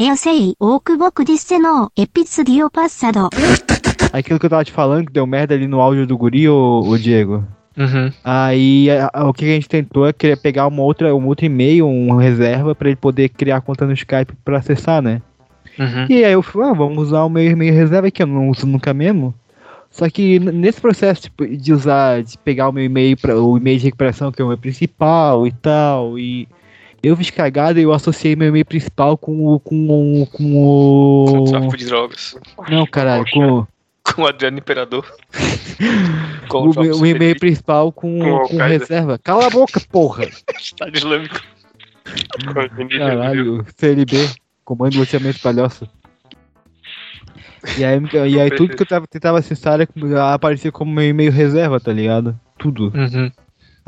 Eu sei o que você disse no episódio passado. Aquilo que eu tava te falando, que deu merda ali no áudio do guri, o, o Diego. Uhum. Aí a, a, o que a gente tentou é querer pegar uma outra, um outro e-mail, uma reserva para ele poder criar conta no Skype para acessar, né? Uhum. E aí eu falei, ah, vamos usar o meu e-mail reserva que eu não uso nunca mesmo. Só que nesse processo tipo, de usar, de pegar o meu e-mail para o e-mail de recuperação que é o meu principal e tal, e eu fiz cagada e eu associei meu e-mail principal com o. com o. com o. tráfico de drogas. Não, caralho, com, Com o Adriano Imperador. Com o, o e-mail principal com, Com com, reserva. Cala a boca, porra! Estado Islâmico. Caralho, CLB, Comando de Loteamento Palhoça. E aí, e aí tudo que eu tava, tentava acessar aparecia como meu e-mail reserva, tá ligado? Tudo. Uhum.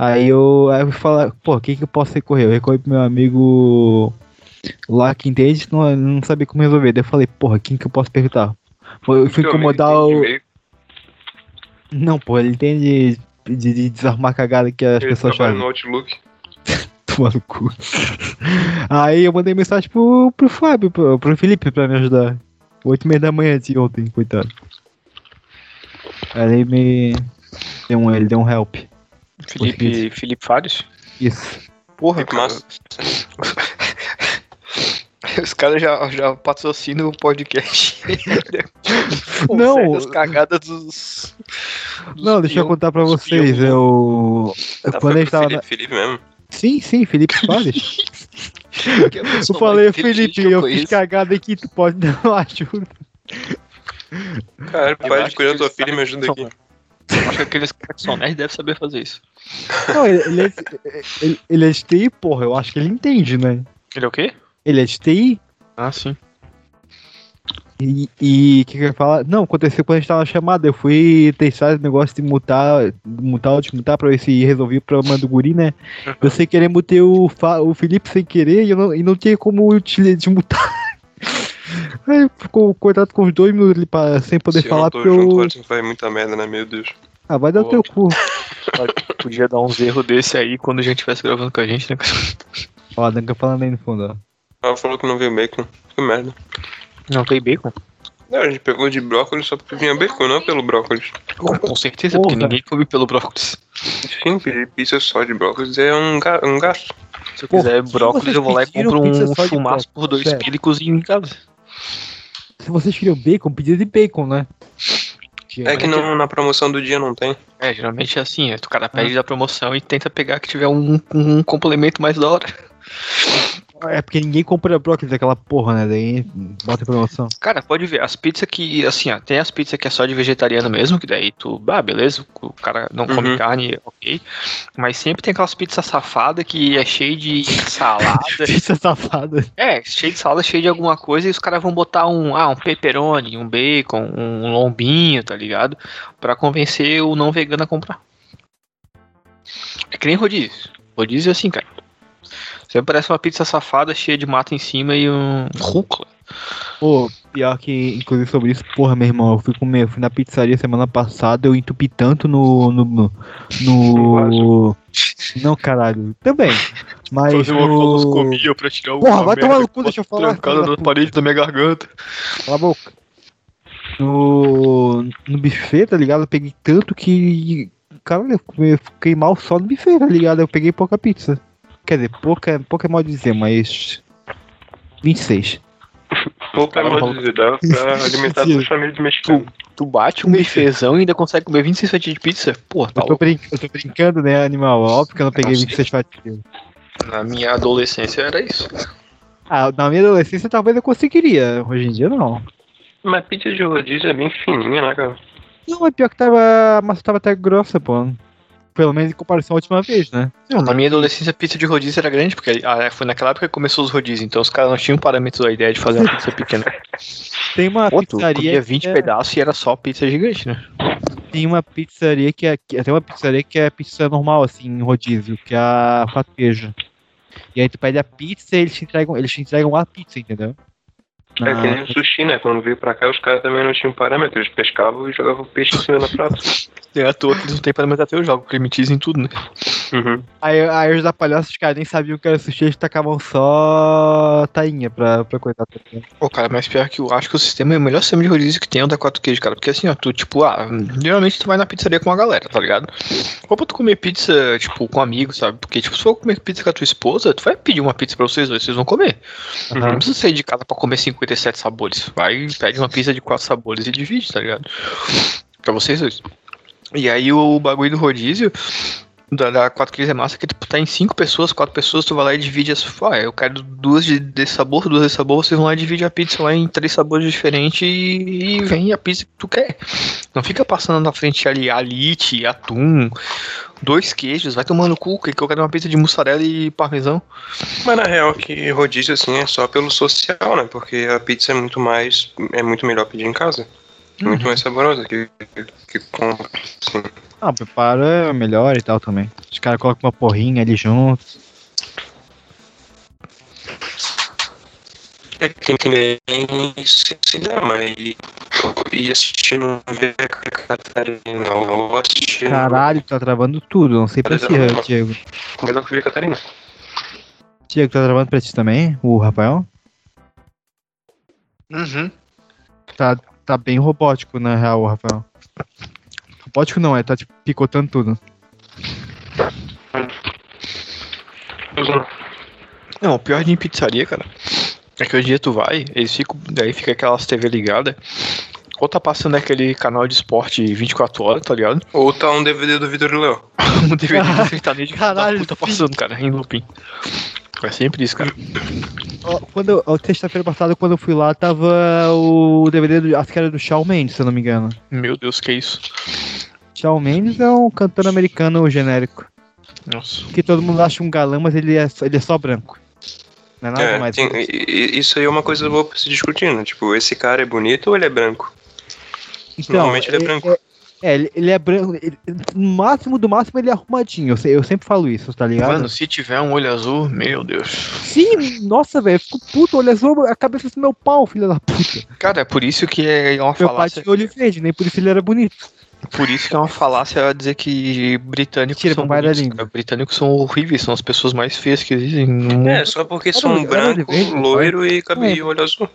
Aí eu, aí eu falar, pô, o que que eu posso recorrer? Eu recorri pro meu amigo lá que entende, não, não sabia como resolver. Daí eu falei, porra, quem que eu posso perguntar? Eu fui incomodar o. Não, pô, ele entende de, de, de desarrumar a cagada que as Ele pessoas fazem. no Outlook. Tomar no cu. Aí eu mandei mensagem pro, pro Fábio, pro, pro Felipe pra me ajudar. Oito e meia da manhã de ontem, coitado. Aí ele me. Deu um, ele deu um help. Felipe, Felipe Fares? Isso. Porra, Fica cara. massa. Os caras já, já patrocinam o podcast. Não. As cagadas dos. dos Não, deixa eu contar pra vocês. peão. Eu. Tá, Quando a gente tava. Felipe, na- Felipe mesmo. Sim, sim, Felipe é pessoa Eu falei, Felipe, eu conheço. fiz cagada aqui, tu pode dar uma ajuda. Cara, Eu pai de cuidar da tua filha e me ajuda aqui. Acho que aqueles caras que são nerds devem saber fazer isso. Não, ele, ele, é, ele, ele é de TI, porra, eu acho que ele entende, né? Ele é o quê? Ele é de TI, Ah, sim. E o que, que eu ia falar? Não, aconteceu quando a gente tava na chamada. Eu fui testar esse negócio de mutar, mutar ou desmutar pra ver se resolvi o problema do guri, né? Eu sem querer mutei o, o Felipe sem querer e, eu não, e não tinha como util- desmutar. Aí ficou coitado com os dois minutos ali pra, sem poder Se falar eu não tô porque junto, eu. muita merda, né? Meu Deus. Ah, vai dar o teu cu. Podia dar uns erros desse aí quando a gente estivesse gravando com a gente, né? Ó, a Danca falando aí no fundo, ó. Ela falou que não veio bacon. Que merda. Não tem bacon? Não, a gente pegou de brócolis só porque vinha bacon, não pelo brócolis. Com certeza, Porra. porque ninguém come pelo brócolis. Sim, pedir pizza só de brócolis é um, ga um gasto. Se eu Porra, quiser se brócolis, eu vou lá e compro um chumaço por dois quilos e cozinho em casa. Se vocês queriam bacon, pedia de bacon, né? É que não, na promoção do dia não tem. É, geralmente é assim, é, o cara pede da promoção e tenta pegar que tiver um, um complemento mais da hora. É porque ninguém compra brócolis daquela porra, né? Daí bota em promoção. Cara, pode ver, as pizzas que, assim, ó, tem as pizzas que é só de vegetariano mesmo, que daí tu, ah, beleza, o cara não come Uhum. carne, ok. Mas sempre tem aquelas pizzas safadas que é cheio de salada. Pizza safada. é, cheio de salada, cheio de alguma coisa, e os caras vão botar um, ah, um pepperoni, um bacon, um lombinho, tá ligado? Pra convencer o não vegano a comprar. É que nem rodízio. Rodízio é assim, cara. Sempre parece uma pizza safada cheia de mata em cima e um rúcula. Pô, pior que, inclusive sobre isso, porra, meu irmão, eu fui comer, eu fui na pizzaria semana passada, eu entupi tanto no. no. no. no- Não, caralho, também. Mas. No... pra tirar o. Porra, vai tomar no cu, deixa eu falar. filho da na parede da minha garganta. Cala a boca. No. No buffet, tá ligado? Eu peguei tanto que. Caralho, eu fiquei mal só no buffet, tá ligado? Eu peguei pouca pizza. Quer dizer, pouca, pouca é mal dizer, mas. 26. Pouco é modo de dizer, dá pra alimentar sua família de mexicano. Tu bate um bifezão e ainda consegue comer 26 fatias de pizza? Pô, tá Eu tô, louco. brin- eu tô brincando, né, animal? Óbvio que eu não peguei Nossa. 26 fatias. Na minha adolescência era isso. Ah, na minha adolescência talvez eu conseguiria. Hoje em dia não. Mas pizza de rodízio é bem fininha, né, cara? Não, é pior que tava. A massa tava até grossa, pô. Pelo menos em comparação à última vez, né? Não, na minha adolescência a pizza de rodízio era grande, porque foi naquela época que começou os rodízios, então os caras não tinham parâmetro da ideia de fazer uma pizza pequena. Tem uma Pô, pizzaria. comia 20 que é- pedaços e era só pizza gigante, né? Tem uma pizzaria que é. Tem uma pizzaria que é pizza normal, assim, em rodízio, que é a quatro queijo. E aí tu pede a pizza e eles te entregam, eles te entregam a pizza, entendeu? É que Ah, nem o sushi, né? Quando veio pra cá, os caras também não tinham parâmetro. Eles pescavam e jogavam o peixe em cima da prata. É à toa que eles não têm parâmetro o jogo, primitizem tudo, né? Uhum. Aí, aí os da palhaça, os caras nem sabiam que era sushi, eles tacavam só tainha pra, pra coisar. Pô, cara, mas pior que eu acho que o sistema é o melhor sistema de rodízio que tem é o da 4 queijos, cara. Porque assim, ó, tu, tipo, ah, geralmente tu vai na pizzaria com a galera, tá ligado? Ou pra tu comer pizza, tipo, com amigos, sabe? Porque, tipo, se for comer pizza com a tua esposa, tu vai pedir uma pizza pra vocês dois, vocês vão comer. Não precisa sair de casa pra comer 57 sabores. Vai, pede uma pizza de 4 sabores e divide, tá ligado? Pra vocês dois. E aí o bagulho do rodízio da, da 4 quilos é massa que tipo, tá em 5 pessoas, 4 pessoas, tu vai lá e divide as. Ah, eu quero duas de, desse sabor, duas desse sabor, vocês vão lá e dividem a pizza lá em três sabores diferentes e, e vem a pizza que tu quer. Não fica passando na frente ali alite, atum, dois queijos, vai tomando cu, que eu quero uma pizza de mussarela e parmesão. Mas na real que rodízio assim é só pelo social, né? Porque a pizza é muito mais. é muito melhor pedir em casa. Muito mais saborosa que, que compra, assim. Ah, o preparo é melhor e tal também. Os caras colocam uma porrinha ali junto. É que que nem cinema e e assistindo ver Catarina, ou assistindo Caralho, tá travando tudo. Não sei pra ti, Diego. melhor que ver Catarina. Diego, tá travando pra ti também? O Rafael? Uhum. Tá, tá bem robótico, na real, o Rafael. Robótico não, é, tá tipo picotando tudo. Não, o pior de em pizzaria, cara, é que hoje em dia tu vai, eles ficam. Daí fica aquelas TV ligadas. Ou tá passando aquele canal de esporte 24 horas, tá ligado? Ou tá um DVD do Vitor Léo. Um DVD do sertanejo Caralho, puta passando, cara, em looping. É sempre isso, cara. Quando, sexta-feira passada, quando eu fui lá, tava o DVD, do, acho que era do Shawn Mendes, se eu não me engano. Meu Deus, que isso? Shawn Mendes é um cantor americano genérico. Nossa. Que todo mundo acha um galã, mas ele é, só- ele é só branco. Não é nada É, mais. tem- isso aí é uma coisa boa pra se discutir, né? Tipo, esse cara é bonito ou ele é branco? Então, Normalmente ele é branco. É, é, ele, é branco. ele- no máximo do máximo ele é arrumadinho. Eu, eu sempre falo isso, tá ligado? Mano, se tiver um olho azul, meu Deus. Sim, nossa, velho. Fico puto, olha só a cabeça do meu pau, filha da puta. Cara, é por isso que é uma Meu pai falácia. tinha olho verde, nem por isso ele era bonito. Por isso que é uma falácia dizer que britânicos Mentira, são. Britânicos são horríveis, são as pessoas mais feias que existem no. É, só porque são de branco, meu loiro e É. cabelo e olho azul.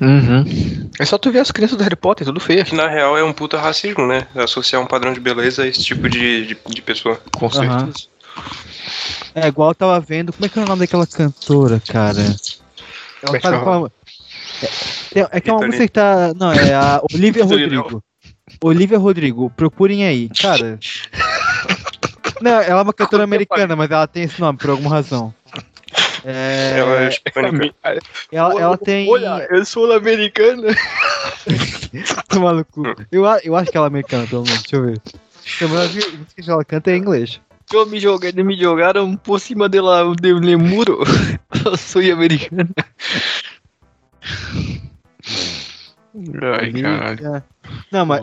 Uhum. É só tu ver as crianças do Harry Potter, tudo feia. Que na real é um puta racismo, né? Associar um padrão de beleza a esse tipo de, de, de pessoa. Com certeza. É, igual eu tava vendo. Como é que é o nome daquela cantora, cara? Ela é que faz uma... é, é, é que é uma música que tá. Não, é a Olivia. Rodrigo. Olivia Rodrigo, procurem aí. Cara. Não, ela é uma cantora americana, mas ela tem esse nome por alguma razão. É, Ela é hispânica. ela, ela tem. Olha, eu sou americana. Tô maluco. Eu, eu acho que ela é americana, pelo menos. Deixa eu ver. A música que ela canta é em inglês. Eu me jogaram, me jogaram por cima de lá, de um muro. Eu sou americana. Ai, caralho. É. Não, mas.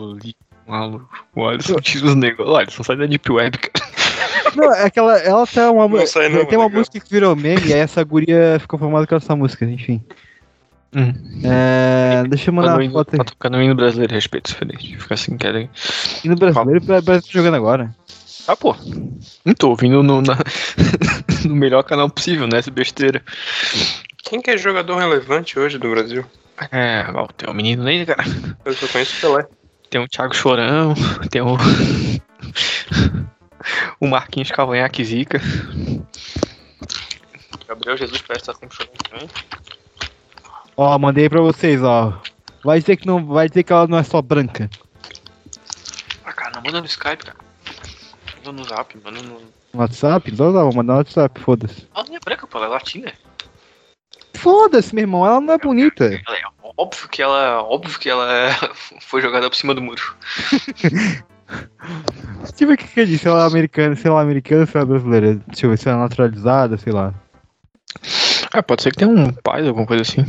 Maluco. O Alisson tira os negócios. O Alisson sai da Deep Web, cara. Não, é que ela, tem uma, Não sai não, tem uma legal. música que virou meme e aí essa guria ficou famosa com essa música, enfim. Hum. É, deixa eu mandar Tá no uma hino- foto Tá tocando o hino brasileiro, respeito, diferente. Fica assim, querem. aqui no brasileiro pra Brasil tá jogando agora. Ah, pô. Não tô ouvindo no, na- no melhor canal possível, né? Essa besteira. Quem que é jogador relevante hoje do Brasil? É, ó, tem um menino aí, cara. Eu só conheço o Pelé. Tem o Thiago Chorão, tem o. o Marquinhos Cavanhaque Zica. Gabriel Jesus parece estar sempre chorando também. Ó, mandei pra vocês, ó. Vai dizer que não, vai dizer que ela não é só branca. Ah, cara, não manda no Skype, cara. Manda no Zap, manda no. WhatsApp? Então tá, vou mandar no WhatsApp, foda-se. Ela não é branca, pô, ela é latina. Foda-se, meu irmão, ela não é bonita. Ela é óbvio que ela. Óbvio que ela é- foi jogada por cima do muro. Deixa eu ver o que que eu disse, se ela é americana, se ela é americana, se ela é brasileira. Deixa eu ver se ela é naturalizada, sei lá. Ah, pode ser que tenha um pai, alguma coisa assim.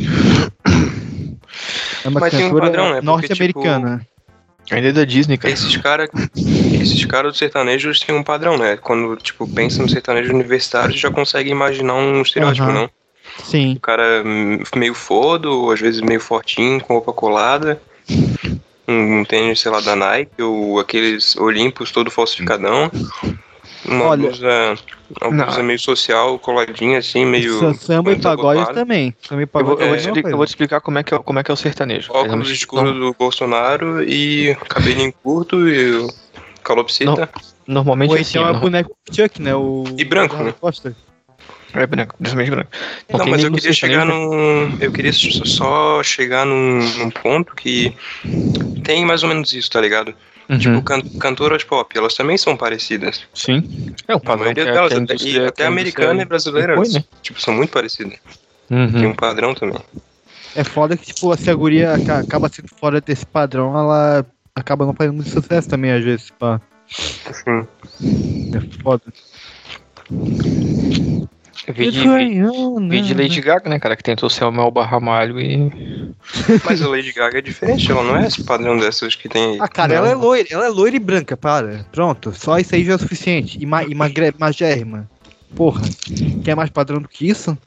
É uma Mas tem um padrão, né? Norte-americana. Ainda é da Disney, cara. Esses caras esses cara do sertanejo eles têm um padrão, né? Quando, tipo, pensa no sertanejo universitário, já consegue imaginar um estereótipo, Aham. não? Sim. O cara meio fodo, ou às vezes meio fortinho, com roupa colada. um, um tênis, sei lá, da Nike, ou aqueles Olympus todo falsificadão. Uma Olha- blusa, uma Não. blusa meio social, coladinha assim, meio. Sa- Samba e pagode também. Samba e Eu vou, pagode eu vou é te explicar, eu vou te explicar como é que é, como é, que é o sertanejo. Óculos escuros do Bolsonaro e cabelinho curto e o calopsita. Normalmente Ou é assim, então é o boneco Chuck, né? O... E branco, né? Costa. É branco, principalmente branco. Não, tem mas eu queria chegar num. Eu queria só- chegar num, num ponto que tem mais ou menos isso, tá ligado? Uhum, Tipo, can, cantoras pop, elas também são parecidas. Sim. É o A padrão que maioria a- delas, a até, e a até americana e brasileira, né? tipo, são muito parecidas. Tem Uhum. um padrão também. É foda que, tipo, se a guria aca- acaba sendo fora desse padrão, ela acaba não fazendo muito sucesso também, às vezes, pá. Assim. É foda. Vi de, vi, vi de Lady Gaga, né, cara, que tentou ser o Mel Barramalho e. Mas a Lady Gaga é diferente, ela não é esse padrão dessas que tem aí. Ah, cara, Não. ela é loira, ela é loira e branca, para. Pronto, só isso aí já é o suficiente. E, ma e magre magérrima. Porra, quer mais padrão do que isso?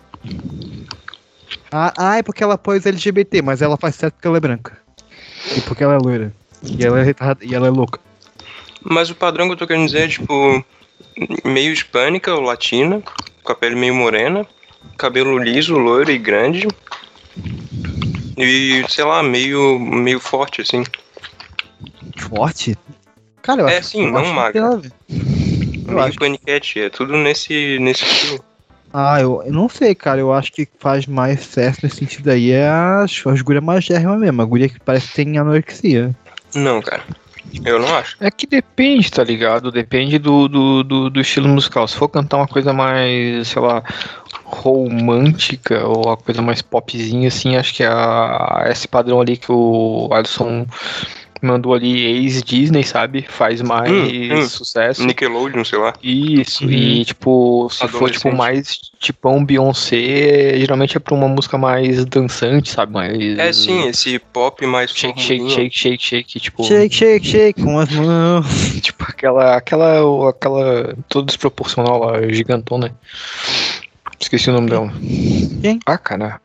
Ah, ah, é porque ela apoia os LGBT, mas ela faz certo porque ela é branca. E porque ela é loira. E ela é, retardada- e ela é louca. Mas o padrão que eu tô querendo dizer é, tipo, meio hispânica ou latina, com a pele meio morena, cabelo liso, loiro e grande. E, sei lá, meio, meio forte, assim. Forte? Cara, eu É, acho, sim, eu não que magra. meio que- paniquete, é tudo nesse, nesse estilo. Ah, eu, eu não sei, cara. Eu acho que faz mais certo nesse sentido aí é as, as gurias magérrimas mesmo. A guria que parece que tem anorexia. Não, cara. Eu não acho. É que depende, tá ligado? Depende do, do, do, do estilo musical. Se for cantar uma coisa mais, sei lá, romântica ou uma coisa mais popzinha, assim, acho que a, esse padrão ali que o Alisson mandou ali, ex-Disney, sabe? Faz mais Hum, hum. sucesso. Nickelodeon, sei lá. Isso, Uhum. e tipo, se for tipo mais tipão Beyoncé, geralmente é pra uma música mais dançante, sabe? Mais. É sim, esse pop mais Shake, shake, shake, shake, shake, tipo. Shake, shake, shake com as mãos. Tipo, aquela, aquela, aquela, toda desproporcional lá, gigantona. Esqueci o nome dela. Quem? Ah, cara.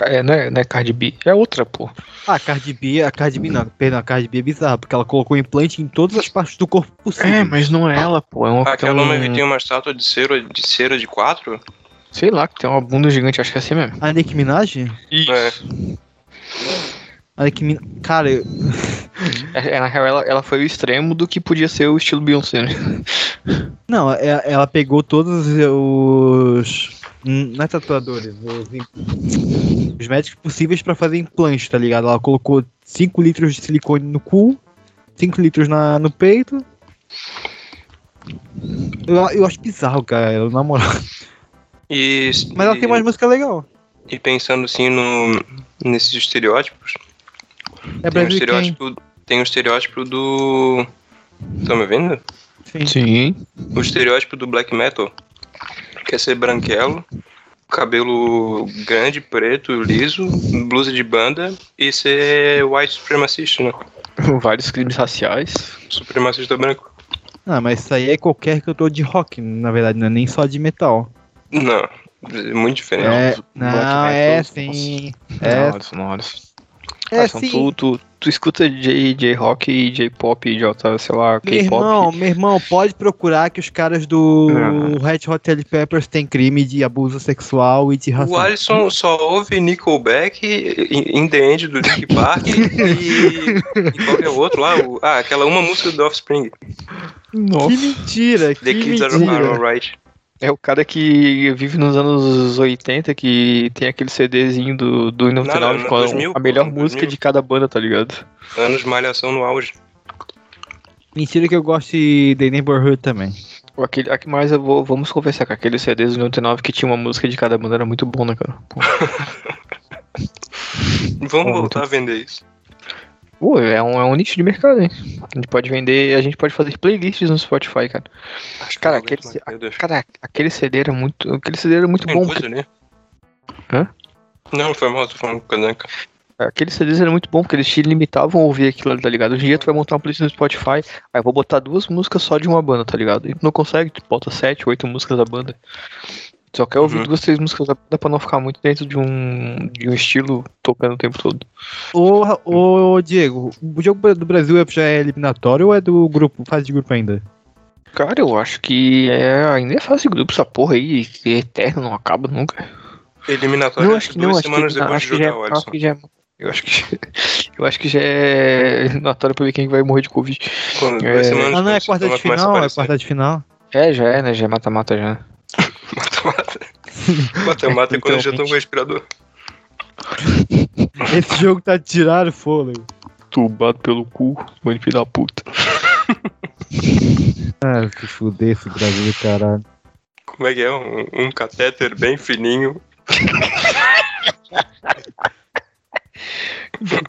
É, não, é, não é Cardi B, é outra, pô. Ah, a Cardi B, a Cardi B não, perdão, a Cardi B é bizarra, porque ela colocou implante em todas as partes do corpo possível. É, mas não é ela, pô. É uma tem aquela um, homem que tem uma estátua de cera de, cera de quatro? Sei lá, que tem uma bunda gigante, acho que é assim mesmo. A Nicki Minaj? É. A Nicki Minaj... Cara, eu... É, é, na real, ela, ela foi o extremo do que podia ser o estilo Beyoncé, né? Não, é- ela pegou todos os... hum, Não é tatuadores, os, os médicos possíveis pra fazer implante, tá ligado? Ela colocou 5 litros de silicone no cu, 5 litros na, no peito. Eu, eu acho bizarro, cara, na moral. E, Mas ela e- tem mais música legal. E pensando assim no, nesses estereótipos, É tem Brasil estereótipo, tem o estereótipo do. Tá me vendo? Sim. Sim. O estereótipo do black metal. Quer ser branquelo, cabelo grande, preto, liso, blusa de banda e ser white supremacista, né? Vários crimes raciais. Supremacista branco. Ah, mas isso aí é qualquer cantor de rock, na verdade, não é nem só de metal. Não, é muito diferente. É, Black não, é sim. É, Não, é Cara, são sim. tu, tu, tu escuta J, J rock e J pop, J, sei lá, Meu irmão, K-pop. meu irmão, pode procurar que os caras do. Red Hot Chili Peppers têm crime de abuso sexual e de O racismo. Alisson só ouve Nickelback, In in the End do Linkin Park e, e qualquer outro lá. o- ah, aquela uma música do Offspring. Que mentira, que The Kids are, are mentira. Alright. É o cara que vive nos anos 80, que tem aquele CDzinho do, do Nada, Inaudible no com a- 2000, a melhor pô, música 2000. de cada banda, tá ligado? Anos de malhação no auge. Mentira que eu gosto de The Neighborhood também. Aquele, aqui, mas eu vou, vamos conversar com aquele CDs do 99 que tinha uma música de cada banda, era muito bom, né, cara? Vamos voltar a vender isso. Pô, é, um, é um nicho de mercado, hein? A gente pode vender, a gente pode fazer playlists no Spotify, cara. Acho que Cara, aquele, Deus. cara, aquele CD era muito, aquele CD era muito Tem bom, coisa ali? Hã? Não, foi mal, tô falando com a Danca. Aqueles CDs eram muito bom, porque eles te limitavam a ouvir aquilo, tá ligado? Hoje em dia tu vai montar uma playlist no Spotify, aí eu vou botar duas músicas só de uma banda, tá ligado? E tu não consegue, tu bota sete, oito músicas da banda. Só quer ouvir Uhum. duas, três músicas banda pra não ficar muito dentro de um, de um estilo tocando o tempo todo. Ô, ô, Diego, o jogo do Brasil é- já é eliminatório ou é do grupo, fase de grupo ainda? Cara, eu acho que é, ainda é fase de grupo essa porra aí, que é eterno, não acaba nunca. Eliminatório Não, acho que duas não, acho que, semanas depois acho de que já é, jogar o já é- eu acho que eu acho que já é eliminatório pra ver quem vai morrer de Covid. Quando, É. duas semanas Ah, não, é depois, quarta de a final, é quarta de final. É, já é, né? Já é mata-mata já. Mata-mata. Mata-mata é quando com o respirador. Esse jogo tá tirando o fôlego. Tubado pelo cu, mano filho da puta. Ah, se fuder esse Brasil, caralho. Como é que é? Um, um catéter bem fininho.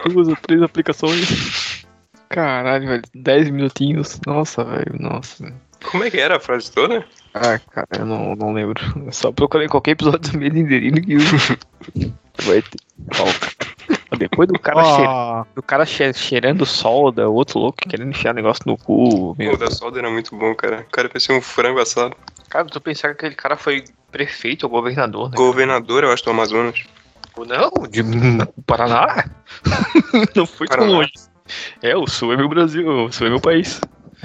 Duas ou três aplicações. Caralho, velho. 10 minutinhos. Nossa, velho. Nossa. Como é que era a frase toda? Ah, cara, eu não, não lembro. Eu só procurei qualquer episódio do Made in Delírio que vai ter. Ó, Depois do cara, cheira- Ó, do cara che- cheirando solda, o outro louco querendo enfiar negócio no cu. meu. O da solda era muito bom, cara. O cara parecia um frango assado. Cara, tu pensar que aquele cara foi prefeito ou governador, né? Governador, eu acho, do Amazonas. Não, de Paraná. não foi tão Paraná. longe. É, o Sul é meu Brasil, o Sul é meu país.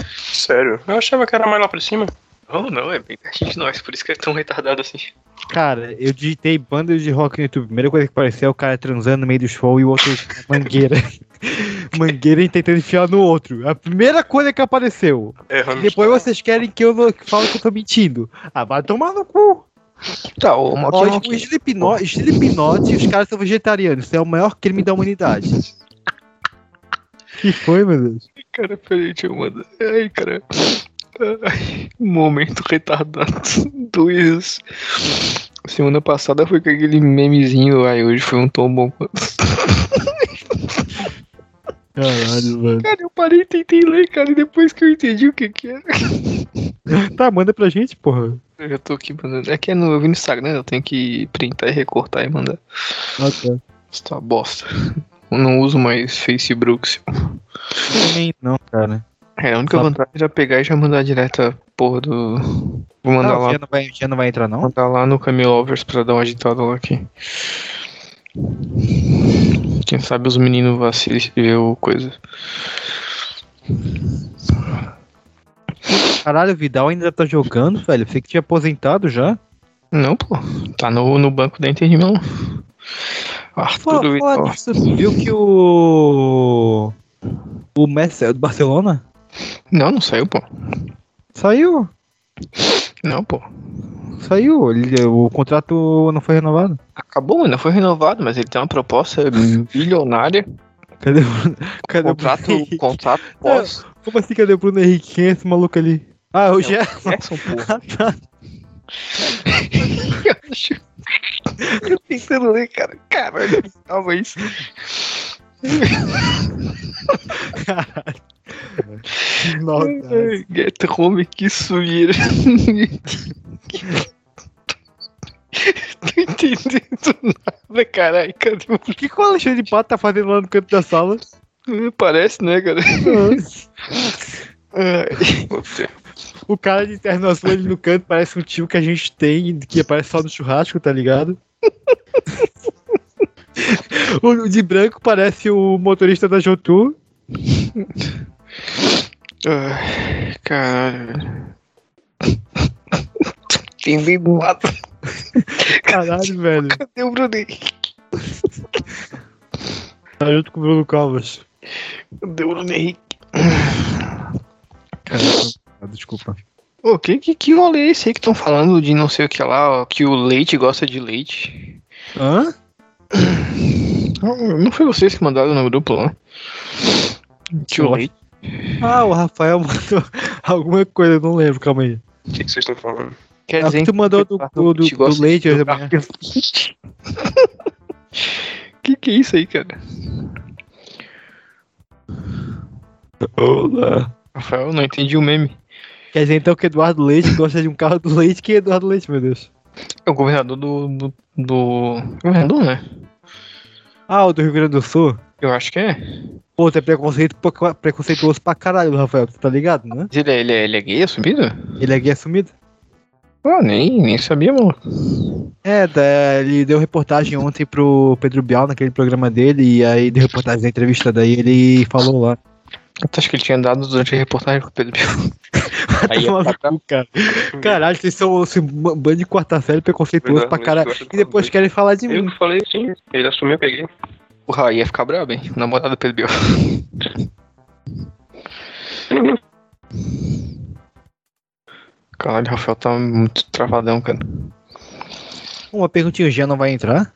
Sério? Eu achava que era mais lá pra cima. Não, não, é bem pertinho de nós, por isso que é tão retardado assim. cara, eu digitei banda de rock no YouTube. A primeira coisa que apareceu é o cara transando no meio do show e o outro mangueira. mangueira e tentando enfiar no outro. A primeira coisa que apareceu. É, E depois vocês querem que eu não, que fale que eu tô mentindo. Ah, vai tomar no cu. Tá, o Ó, Maltinho o Slipknot, Slipknot, os caras são vegetarianos. Isso é o maior crime da humanidade. Que foi, meu Deus? Cara, peraí, deixa eu mandar. Ai, cara. Ai, momento retardado. Dois. Semana passada foi com aquele memezinho, aí hoje foi um tom bom. Caralho, mano. Cara, eu parei e tentei ler, cara, e depois que eu entendi o que que era. Tá, manda pra gente, porra. Eu já tô aqui mandando. É que é no, eu vi no Instagram, eu tenho que printar e recortar e mandar. Ah, tá. Isso tá bosta. Não uso mais Facebook. Não, cara. É, a única Tá. vantagem era pegar e já mandar direto a porra do. Vou mandar Não, lá. já não, vai, já não vai entrar, não? Mandar lá no Camelovers pra dar uma agitada lá aqui. Quem sabe os meninos vacilam e ver o coisa. Caralho, o Vidal ainda tá jogando, velho. Pensei que tinha aposentado já. Não, pô. Tá no, no banco da Inter de Milão. Pô, fala disso, tu viu que o. O Messi é do Barcelona? Não, não saiu, pô. Saiu. Não, pô. Saiu. Ele- o contrato não foi renovado. Acabou, ainda foi renovado, mas ele tem uma proposta bilionária. Cadê. Cadê Contrato, o Bruno Henrique? contrato pós. Como assim, cadê o Bruno Henrique? Quem é esse maluco ali? Ah, o Gerson. Jackson, porra. Ah, tá. Eu acho. Eu tentando ler, cara. Caralho. Nossa. Ai, Get home, que sujeira. Tô entendendo nada, caralho. Cadê o. Que, que o Alexandre de Pato tá fazendo lá no canto da sala? Parece, né, cara? O cara de terno azul ali no canto parece um tio que a gente tem, que aparece só no churrasco, tá ligado? o de branco parece o motorista da Jotu. Ai, Caralho, velho. Entendendo nada. Caralho, velho. Cadê o Bruno Henrique? Tá junto com o Bruno Covas. Cadê o Bruno Henrique? Caralho, desculpa. Ô, que, que, que rolê é esse aí que estão falando de não sei o que lá, ó, que o leite gosta de leite? Hã? Não, não foi vocês que mandaram no grupo lá? Que o leite. Ah, o Rafael mandou alguma coisa, eu não lembro, calma aí. O que, que vocês estão falando? Quer Ah, que tu mandou do, do, do, do leite hoje. Que que é isso aí, cara? Olá. Rafael, não entendi o meme. Quer dizer então que Eduardo Leite gosta de um carro do leite? Quem é Eduardo Leite, meu Deus? É o governador do. do. do... Governador, né? Ah, o do Rio Grande do Sul? Eu acho que é. Pô, tu é preconceito, preconceituoso pra caralho, Rafael, tu tá ligado, né? Mas Ele é, ele é, ele é gay assumido? Ele é gay assumido? Pô, nem, nem sabia, mano. É, da- ele deu reportagem ontem pro Pedro Bial naquele programa dele, e aí deu reportagem da entrevista daí, ele falou lá. Eu acho que ele tinha dado durante a reportagem com o Pedro Bial. Aí ia no ficar cu, cara. Caralho, vocês são esse bando de quarta série preconceituoso pra caralho. E depois querem falar de Eu mim. que falei sim, ele assumiu, eu peguei. Porra, ia ficar brabo, hein? Namorado do Pedro Bial. Caralho, o Rafael tá muito travadão, cara. Uma perguntinha, o Jean não vai entrar?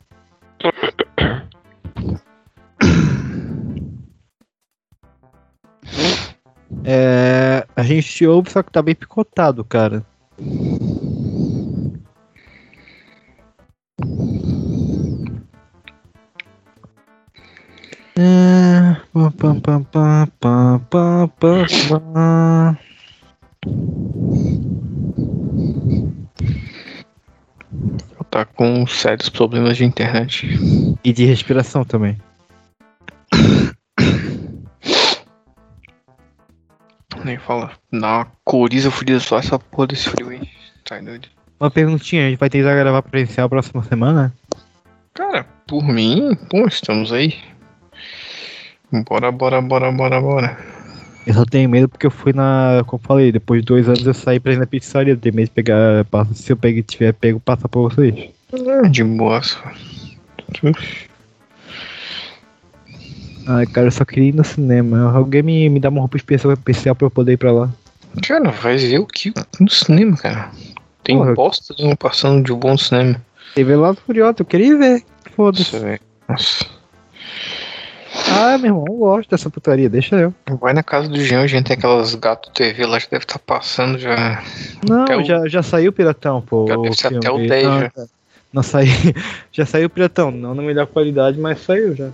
A gente ouve, só que tá bem picotado, cara. É... Pá, pá, pá, pá, pá, pá, pá. Tá com sérios problemas de internet. E de respiração também. Fala. Uma coriza fodida só essa porra desse frio aí. Tá doido. Uma perguntinha, a gente vai tentar gravar presencial próxima semana? Cara, por mim, pô, estamos aí. Bora, bora, bora, bora, bora. Eu só tenho medo porque eu fui na. Como eu falei, depois de dois anos eu saí pra ir na pizzaria. Eu tenho medo de pegar. Se eu pegar, tiver pego, passar pra vocês. Ah, De boa. Ai, cara, eu só queria ir no cinema. Alguém me, me dá uma roupa especial, especial pra eu poder ir pra lá. Cara, vai ver o que no cinema, cara. Tem Porra. bosta não passando de bom cinema. Teve lá do Furioso, eu queria ir ver. Foda-se. Nossa. Ah, meu irmão, eu gosto dessa putaria, deixa eu. Vai na casa do Jean, a gente tem aquelas gato TV lá que deve estar passando já. Não, o- já, já saiu o Piratão, pô. Já deve ser até o filme. 10 não, já. tá. Não saiu. Já saiu o Piratão, não na melhor qualidade, mas saiu já.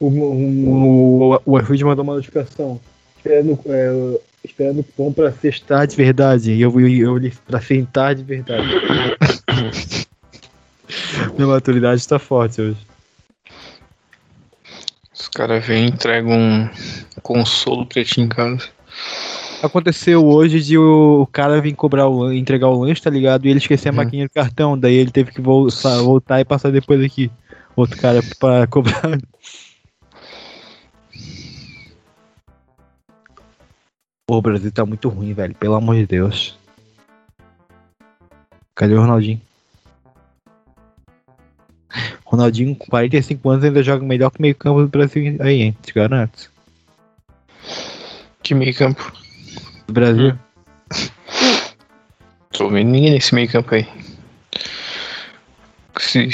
O, o, o, o iFood mandou uma notificação. Esperando, é, esperando o pão pra sextar de verdade. E eu, eu, eu li pra sentar de verdade. Minha maturidade tá forte hoje. Os caras vêm e entregam um consolo pra ti em casa. Aconteceu hoje de o, o cara vir cobrar o, entregar o lanche, tá ligado? E ele esqueceu a Uhum. maquininha do cartão. Daí ele teve que voltar, voltar e passar depois aqui. Outro cara pra cobrar. Pô, o Brasil tá muito ruim, velho. Pelo amor de Deus. Cadê o Ronaldinho? Ronaldinho, com 45 anos, ainda joga melhor que o meio campo do Brasil aí, hein? Te garanto. Que meio campo. Do Brasil. Tô vendo ninguém nesse meio campo aí. Esse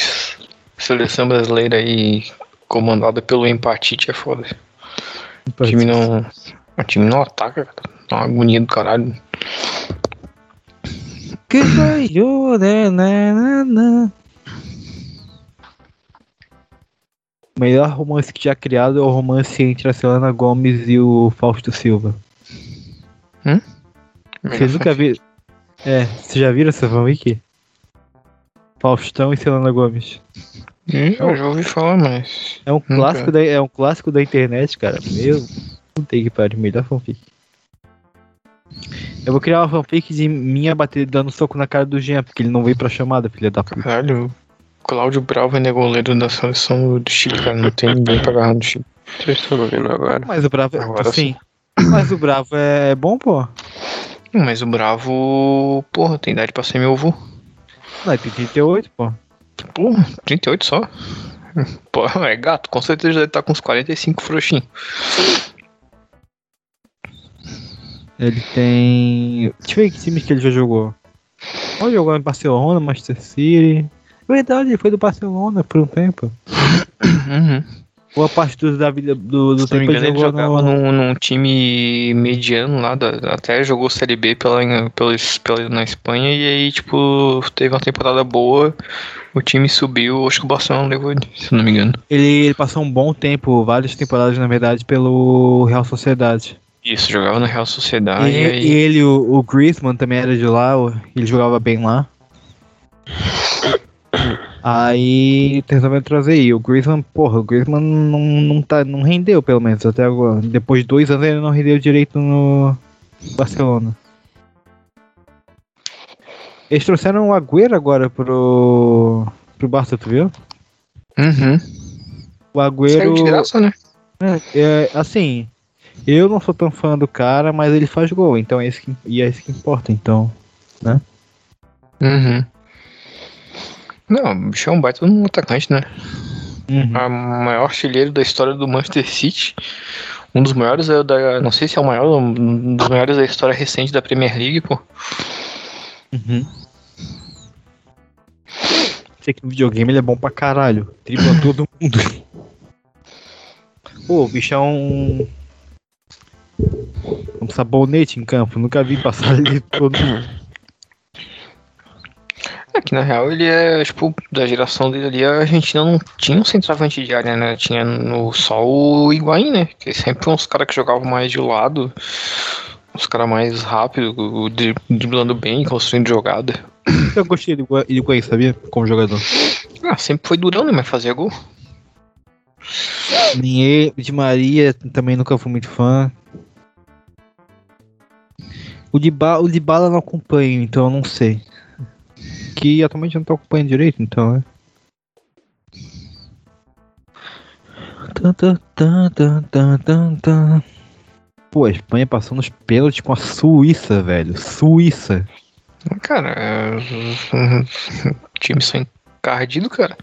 seleção brasileira aí comandada pelo empatite é foda. O time não. O time não ataca, cara. Dá uma agonia do caralho. Que né, né, né, né. O melhor romance que já criado é o romance entre a Selena Gomes e o Fausto Silva. Vocês nunca viram? É, vocês já viram essa fanfic? Faustão e Selena Gomes. Hum, Eu já ouvi falar, mas. É um Nunca. clássico da, é um clássico da internet, cara. Meu, não tem que parar, melhor fanfic. Eu vou criar uma fanfic de minha bater dando soco na cara do Jean, porque ele não veio pra chamada, filha da puta. Caralho, o Cláudio Bravo é goleiro da seleção do Chile, cara. Não tem ninguém pra agarrar no Chile. Vocês estão ouvindo agora? Mas o Bravo é. Agora sim. Mas o Bravo é bom, pô. Mas o Bravo, porra, tem idade pra ser meu avô. Não, tem 38, pô. Porra, 38 só. Pô, é gato, com certeza deve estar com uns 45 frouxinhos. Ele tem. Deixa eu ver que times que ele já jogou. Ele jogou em Barcelona, Manchester City. Verdade, ele foi do Barcelona por um tempo. Uhum. Boa parte do, da vida do, do Se tempo engano, ele jogou jogava no- num, num time mediano lá, da- até jogou Série B pela, pela, pela, na Espanha, e aí, tipo, teve uma temporada boa, o time subiu, acho que o Barcelona levou se não me engano. Ele, ele passou um bom tempo, várias temporadas na verdade, pelo Real Sociedade. Isso, jogava na Real Sociedade, e, e e ele, o, o Griezmann também era de lá, ele jogava bem lá. Aí resolveu trazer aí. O Griezmann, porra, o Griezmann não, não, tá, não rendeu, pelo menos, até agora. Depois de dois anos ele não rendeu direito no Barcelona. Eles trouxeram o Agüero agora pro, pro Barça, tu viu? Uhum. O Saiu Agüero. de graça, né? É, assim, eu não sou tão fã do cara, mas ele faz gol, então é isso que, e é isso que importa, então. Uhum. Não, o bicho é um baita um atacante, né? Uhum. A maior artilheiro da história do Manchester City. Um dos maiores é o da. Não sei se é o maior, um dos maiores da história recente da Premier League, pô. Uhum. Sei que no videogame ele é bom pra caralho. Dribla todo mundo. Pô, o bicho é um. Um sabonete em campo. Nunca vi passar ele todo mundo. É que na real ele é, tipo, da geração dele ali, a Argentina não tinha um centroavante de área, né? Tinha no só o Higuaín, né? Que sempre foram uns caras que jogavam mais de lado, os caras mais rápidos, driblando bem, construindo jogada. Eu gostei do Higua- Higuaín, sabia? Como jogador. Ah, sempre foi durão, né? Mas fazia gol. Ele, de Maria também nunca fui muito fã. O de, ba o de bala não acompanho, então eu não sei. Que atualmente eu não tô acompanhando direito, então é. Tan, tan, tan, tan. Pô, a Espanha passou nos pênaltis com a Suíça, velho. Suíça. Cara, é... time só encardido, cara.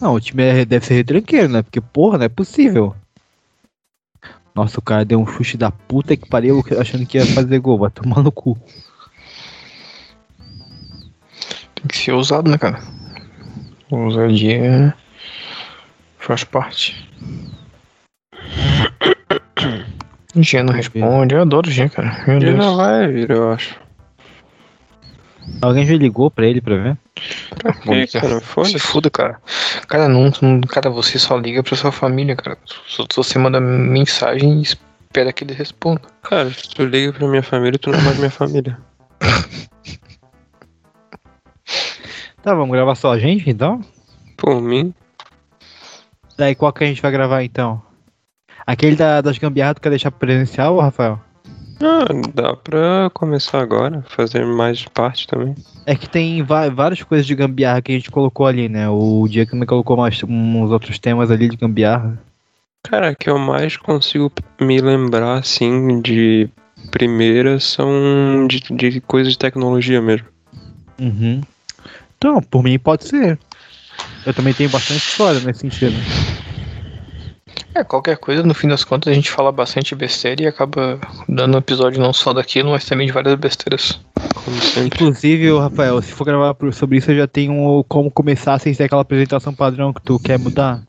Não, o time é- deve ser retranqueiro, né? Porque, porra, não é possível. Nossa, o cara deu um chute da puta que pariu achando que ia fazer gol. Vai tomar no cu. Tem que ser ousado, né, cara? Ousadia faz parte. Jean não responde, eu adoro o Jean, cara. Meu Ele Deus. não vai vir, eu acho. Alguém já ligou pra ele pra ver? Pra quê, cara? Se Foda-se. fuda, cara. Cara, não, não- cara, você só liga pra sua família, cara. Só se você manda mensagem e espera que ele responda. Cara, se tu liga pra minha família, tu não é mais minha família. Tá, vamos gravar só a gente então? Por mim, Daí qual que a gente vai gravar então? Aquele da, das gambiarras tu quer deixar presencial, Rafael? Ah, dá pra começar agora, fazer mais parte também. É que tem várias coisas de gambiarra que a gente colocou ali, né? O dia que me colocou mais uns outros temas ali de gambiarra. Cara, que eu mais consigo me lembrar, assim, de primeira são de, de coisas de tecnologia mesmo. Uhum. Então, por mim pode ser. Eu também tenho bastante história nesse sentido. É, qualquer coisa, no fim das contas, a gente fala bastante besteira e acaba dando um episódio não só daquilo, mas também de várias besteiras. Como sempre. Inclusive, Rafael, se for gravar sobre isso, eu já tenho como começar sem ser aquela apresentação padrão que tu quer mudar.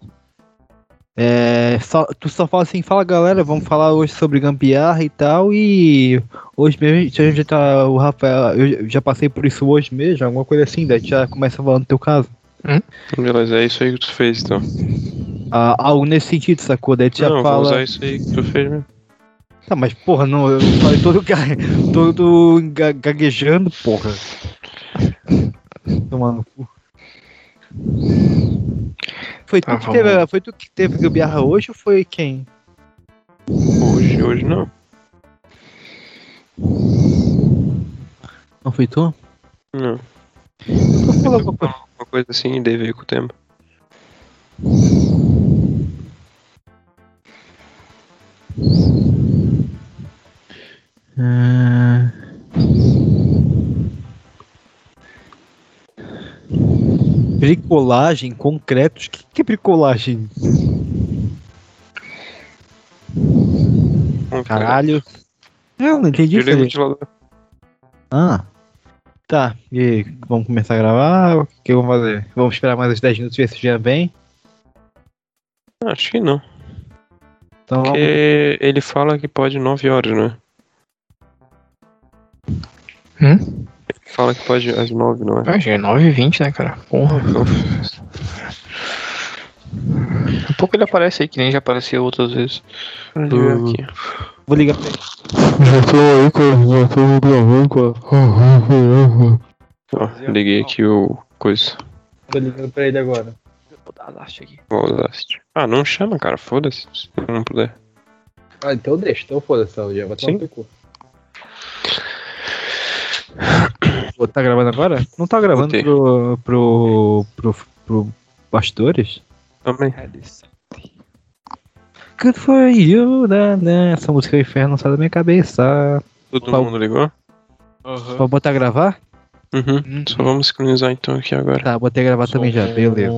É, só, tu só fala assim, fala galera, vamos falar hoje sobre gambiarra e tal, e hoje mesmo a gente já tá, o Rafael, eu já passei por isso hoje mesmo, alguma coisa assim, daí já começa falando do teu caso. Beleza, é isso aí que tu fez, então. Ah, algo nesse sentido, sacou? Daí tu já não, vou fala... usar isso aí que tu fez mesmo. Tá, mas porra, não, eu falei todo, todo ga- gaguejando, porra. Tomando cu. Foi tu, que teve, foi tu que teve gambiarra hoje ou foi quem? Hoje, hoje não. Não foi tu? Não. Tu falou alguma coisa. Uma coisa assim deve ver com o tema. Ah. Bricolagem, concretos. O que, que é bricolagem? Caralho. Eu não entendi isso. Ah. Tá, e vamos começar a gravar? O que vamos fazer? Vamos esperar mais uns 10 minutos ver se o Jean vem? Acho que não. Então vamos. Porque ele fala que pode 9 horas, né? Hum? Fala que pode às 9, não é? Ah, já é 9h20, né, cara? Porra. Um pouco ele aparece aí, que nem já apareceu outras vezes. ver aqui. Vou ligar pra ele. Já tô aí, cara. Já tô gravando, cara. Ó, liguei aqui o coisa. Tô ligando pra ele agora. Vou dar last aqui. Foda-se. Ah, não chama, cara. Foda-se. Se não puder. Ah, então deixa. Então foda-se, já vai tomar Sim. no cu. Tá gravando agora? Não tá gravando Botei. pro, pro, pro, pro bastidores? Também. Good for you, né, né? Essa música é o inferno sai da minha cabeça. Todo mundo ligou? Vou botar gravar? Uhum. Só vamos sincronizar então aqui agora. Tá, botei gravar também já, beleza.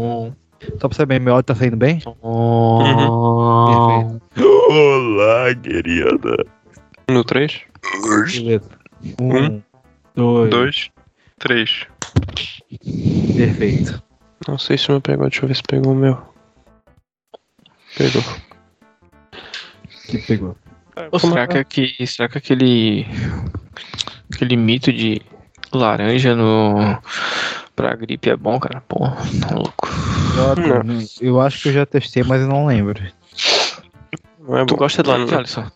Só pra saber, meu áudio tá saindo bem? Uhum. Perfeito. Olá, querida. No 3, Beleza. Um, Um, dois, 2, 3. Perfeito. Não sei se o meu pegou, deixa eu ver se pegou o meu. Pegou. Que pegou. Será, que aqui, será que aquele. Aquele mito de laranja no. pra gripe é bom, cara? Pô, tá louco. Eu, eu acho que eu já testei, mas eu não lembro. Não é Tu bom. gosta de laranja, Alisson?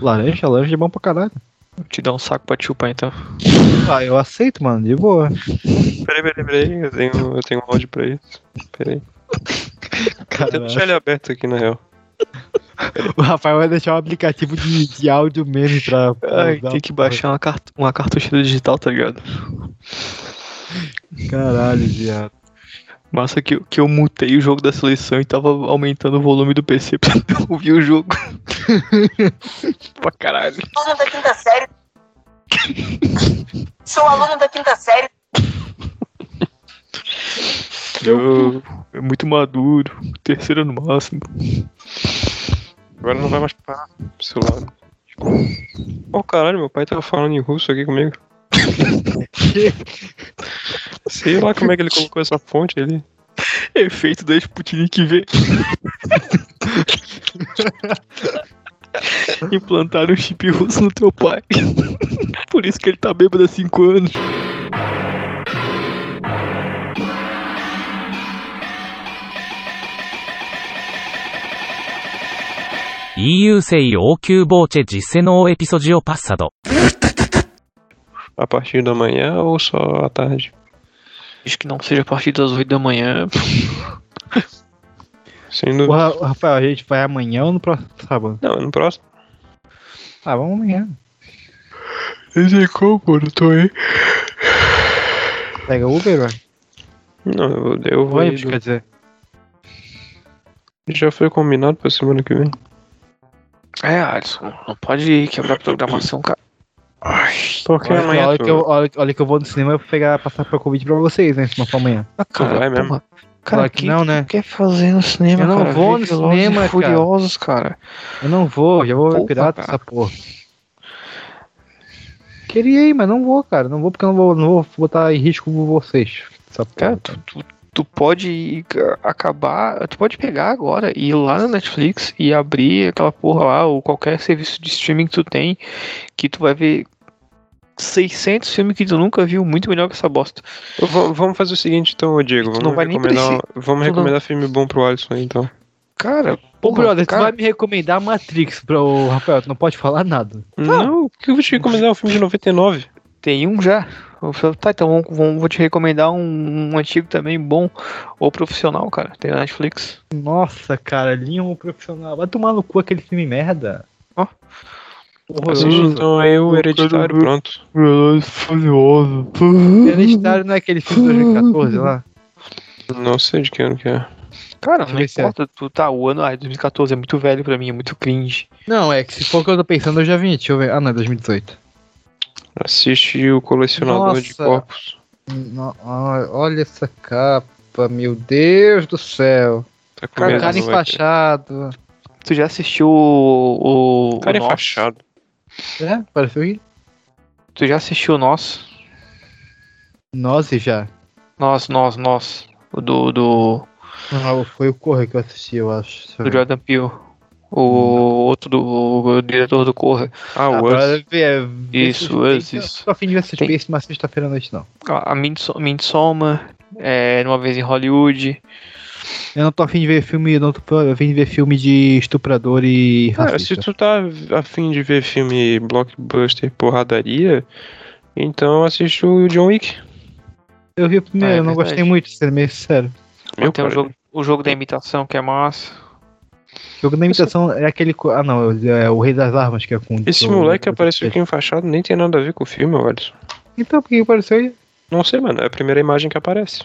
Laranja, laranja é bom pra caralho. Vou te dar um saco pra te chupar então. Ah, eu aceito, mano, de boa. Peraí, peraí, peraí. Eu tenho, eu tenho um áudio pra isso. Peraí. Vou deixar ele aberto aqui na real. O Rafael vai deixar um aplicativo de, de áudio mesmo pra. Ai, tem que baixar uma, cart uma cartucheira digital, tá ligado? Caralho, viado. Massa que, eu- que eu mutei o jogo da seleção e tava aumentando o volume do PC pra eu ouvir o jogo. pra caralho. aluno da quinta série. Sou aluno da quinta série. Eu, é muito maduro. Terceira no máximo. Agora não vai mais parar pro celular. Oh caralho, meu pai tava falando em russo aqui comigo. Sei lá como é que ele colocou essa fonte ali. Efeito da Sputnik V. Implantaram um chip russo no teu pai. Por isso que ele tá bêbado há 5 anos. 「EU 製応急ボーチェジセノーエピソジオパッサド」 A partir da manhã ou só à tarde? Diz que não seja a partir das 8 da manhã. Sem dúvida. O Rafael, a gente vai amanhã ou no próximo sábado? Não, no próximo. Ah, vamos amanhã. Esse é como, eu tô aí. Pega o Uber, ué. Não, eu, eu vou. Ônibus, quer dizer. Já foi combinado pra semana que vem. É, Alisson, não pode quebrar a programação, cara. Ai, Porque Olha, amanhã olha tu- que eu, olha, olha que eu vou no cinema vou pegar, passar pra convite pra vocês, né? Se não for amanhã. tu vai mesmo. Cara, que não, né? quer fazer no cinema, Eu não cara? vou no cinema, cara. Furiosos, cara. Eu não vou, já vou Porra, pirata cara. essa porra. Queria ir, mas não vou, cara. Não vou porque eu não vou, não vou botar em risco vocês. Essa Cara, porra. tu, tu, tu pode acabar. Tu pode pegar agora e ir lá na Netflix e abrir aquela porra lá, ou qualquer serviço de streaming que tu tem, que tu vai ver 600 filmes que tu nunca viu, muito melhor que essa bosta. V- vamos fazer o seguinte então, ô Diego. Vamos não vai nem recomendar, vamos tu não- recomendar filme bom pro Alisson aí, então. Cara, Ô, porra, brother, cara, tu vai me recomendar Matrix pro Rafael, tu não pode falar nada. Não, por que eu vou te recomendar um filme de 99? Tem um já. Eu falei, Tá, então vamos, vamos- vou te recomendar um, um antigo também, bom ou profissional, cara. Tem na Netflix. Nossa, cara, linha um profissional. Vai tomar no cu aquele filme merda. Ó. Assiste então aí o Hereditário, pronto. Furioso. Hereditário não é aquele filme de 2014 lá? Não sei de que ano que é. Cara, não é. importa, tu tá, o ano, ah, 2014 é muito velho pra mim, é muito cringe. Não, é que se for o que eu tô pensando, eu já vi. Deixa eu ver. Ah, não, é 2018. Assiste o Colecionador de Nossa. Corpos. No- Olha essa capa, meu Deus do céu. Tá com Cara, medo, Cara enfaixado. Tu já assistiu o. o Cara o enfaixado. É, pareceu que Tu já assistiu o Nós? nós já. Nós, Nós, Nós. O do. do, Não, foi o Corre que eu assisti, eu acho. Do. Jordan Peele. O outro do. O diretor do Corra. Ah, Ah, o Us. ver, ver Isso, Us, isso. Tô afim de ver suspense, Tem- mas sexta-feira à noite não. A Midso- Midsommar. É, Uma vez em Hollywood. Eu não tô afim de ver filme, não tô afim de ver filme de estuprador e Cara, se tu tá afim de ver filme blockbuster porradaria, então assiste o John Wick. Eu vi o primeiro, Ah, é eu não verdade. gostei muito, sendo meio sincero. Meu, Tem o jogo, o jogo da imitação que é massa. O jogo da imitação é aquele. Ah, não, é o Rei das Armas que é com. Esse com- moleque apareceu aqui enfaixado, nem tem nada a ver com o filme, olha. Então, por que apareceu aí? Não sei, mano, é a primeira imagem que aparece.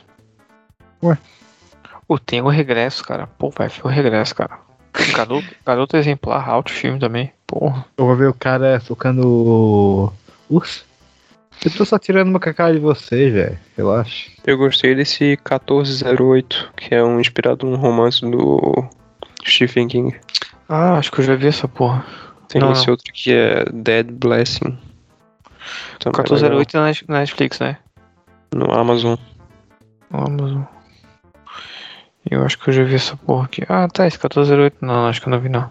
Pô, tem o regresso, cara. Pô, vai ver o regresso, cara. Garoto, garoto exemplar, alto filme também. Porra. Eu vou ver o cara tocando o. Urso? Eu tô só tirando uma cacada de você, velho. Relaxa. Eu gostei desse 1408, que é um inspirado num romance do Stephen King. Ah, acho que eu já vi essa porra. Tem Não, esse não. outro que é Dead Blessing. Também é 1408 na Net- na Netflix, né? No Amazon. No Amazon. Eu acho que eu já vi essa porra aqui. Ah, tá, esse 1408 não, acho que eu não vi não.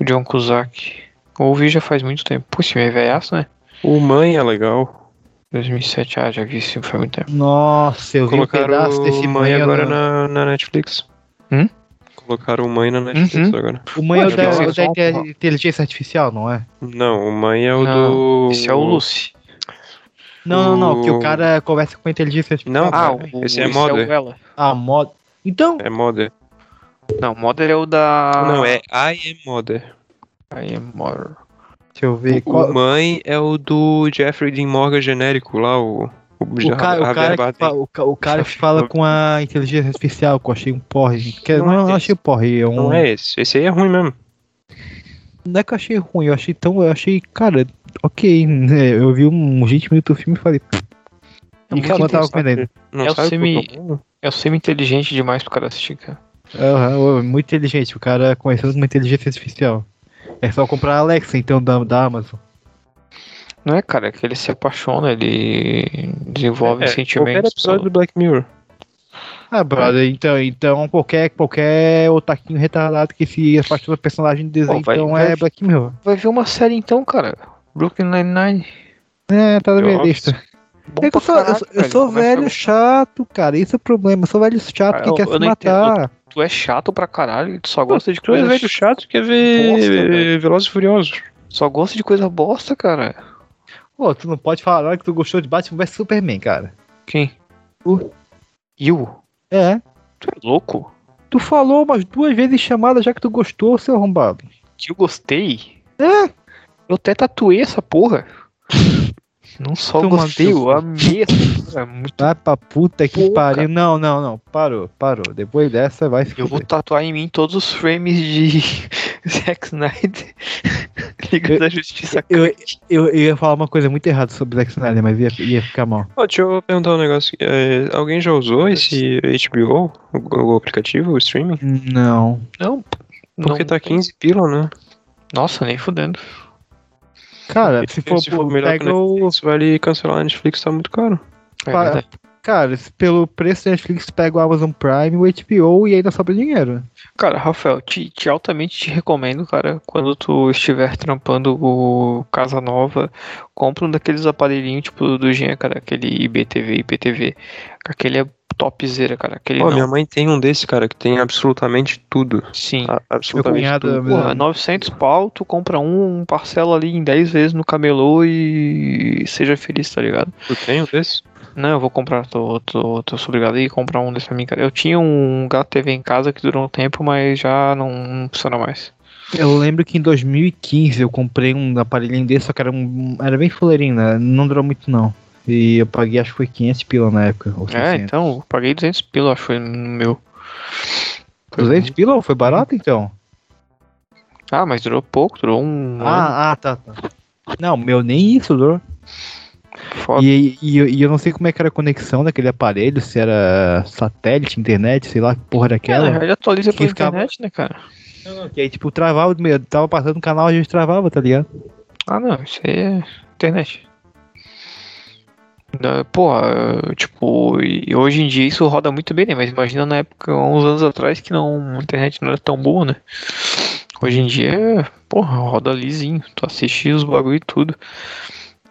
O John Cusack. Ouvi já faz muito tempo. Pô, esse é velhaço, né? O Mãe é legal. 2007, ah, já vi esse filme faz muito tempo. Nossa, eu vi um Colocaram pedaço desse Mãe mãe agora na, na Netflix. Hum? Colocaram o Mãe na Netflix Uhum. agora. O mãe é o da, é o da inteligência artificial, não é? Não, o Mãe é o Não, do. Esse é o Lucy. Não, não, não, que o cara conversa com a inteligência artificial. Não, Ah, cara, o, esse é esse Mother. o. Ah, modo. Então, É Mother. Não, Mother é o da. Não, é I am Mother. Aí é Mother. deixa eu ver. O, qual- o Mãe é o do Jeffrey Dean Morgan genérico lá, o. O, cara, o, cara que o, ca- o cara que fala com a inteligência artificial, que eu achei um porre. Que, Não não, é não achei porre. É um, Não é esse. Esse aí é ruim mesmo. Não é que eu achei ruim, eu achei tão. Eu achei, cara, ok. né, Eu vi um 20 minutos do filme e falei. É E que ela tava comendo. Não É o semi- é o nome? É o semi-inteligente demais pro cara assistir, cara. Aham, muito inteligente. O cara conhecendo uma inteligência artificial. É só comprar a Alexa, então, da, da Amazon. Não é, cara, é que ele se apaixona, ele desenvolve É, sentimentos. Qualquer episódio do Black Mirror. Ah, brother, então, então qualquer, qualquer otaquinho retardado que se apaixona do personagem de desenho, Pô, vai- então vai- é Black Mirror. Vai ver uma série então, cara. Brooklyn Nine-Nine. É, tá na minha lista. Bom É que eu sou, eu sou, eu velho. sou velho a- chato, cara. Esse é o problema. Eu sou velho chato Ah, que eu- quer eu se matar. Tu é chato pra caralho, tu só gosta de Tu é coisa. velho chato, quer ver. Velozes e Furiosos. Só gosta de coisa bosta, cara. Pô, tu não pode falar não, que tu gostou de Batman vs Superman, cara. Quem? Tu. You? É. Tu é louco? Tu falou umas duas vezes chamada já que tu gostou, seu arrombado. Que eu gostei? É. Eu até tatuei essa porra. Não só Toma gostei, eu amei essa porra. É muito Vai pra puta que Pô, pariu. Não, não, não. Parou, parou. Depois dessa vai se Eu vou tatuar em mim todos os frames de Zack Snyder. Liga Eu- da Justiça. Eu, eu, eu ia falar uma coisa muito errada sobre Zack Snyder, mas ia, ia ficar mal. Ó, deixa eu perguntar um negócio. É, alguém já usou esse HBO, o, o aplicativo, o streaming? Não. Não, Porque não tá 15 pila, né? Nossa, nem fudendo. Cara, se for, se for melhor que pega o. Netflix, vale cancelar a Netflix, tá muito caro. É. Cara, pelo preço da Netflix, pega o Amazon Prime, o HBO e ainda sobra dinheiro. Cara, Rafael, te, te altamente te recomendo, cara, quando tu estiver trampando o Casa Nova, compra um daqueles aparelhinhos, tipo do Jean, cara, aquele IBTV, IPTV. Aquele é topzera, cara. Aquele Ó, não. minha mãe tem um desse, cara, que tem absolutamente tudo. Sim. A- Absolutamente cunhado- tudo. Porra, 900 pau, tu compra um, um parcela ali em 10 vezes no camelô e seja feliz, tá ligado? Tu tem um desse? Não, eu vou comprar, tô, tô, tô obrigado a comprar um desse pra mim, cara. Eu tinha um gato TV em casa que durou um tempo, mas já não, não funciona mais. Eu lembro que em 2015 eu comprei um aparelhinho desse, só que era, um, era bem fuleirinho, né? Não durou muito não. E eu paguei, acho que foi 500 pila na época. É, 600. então, eu paguei 200 pila, acho que foi no meu. Foi 200 pila? Foi barato então? Ah, mas durou pouco, durou um ano. Ah, ah, tá, tá. Não, meu, nem isso durou. Foda. E, e, e eu não sei como é que era a conexão daquele aparelho, se era satélite, internet, sei lá que porra era É, verdade atualiza pela ficava- internet, né, cara? Não, não, que aí, tipo, travava, tava passando o canal, a gente travava, tá ligado? Ah, não, isso aí é internet. Da- Porra, eh, tipo, e hoje em dia isso roda muito bem, né? Mas imagina na época, uns anos atrás, que não, a internet não era tão boa, né? Hoje em dia, porra, roda lisinho. Tu assiste os bagulho e tudo.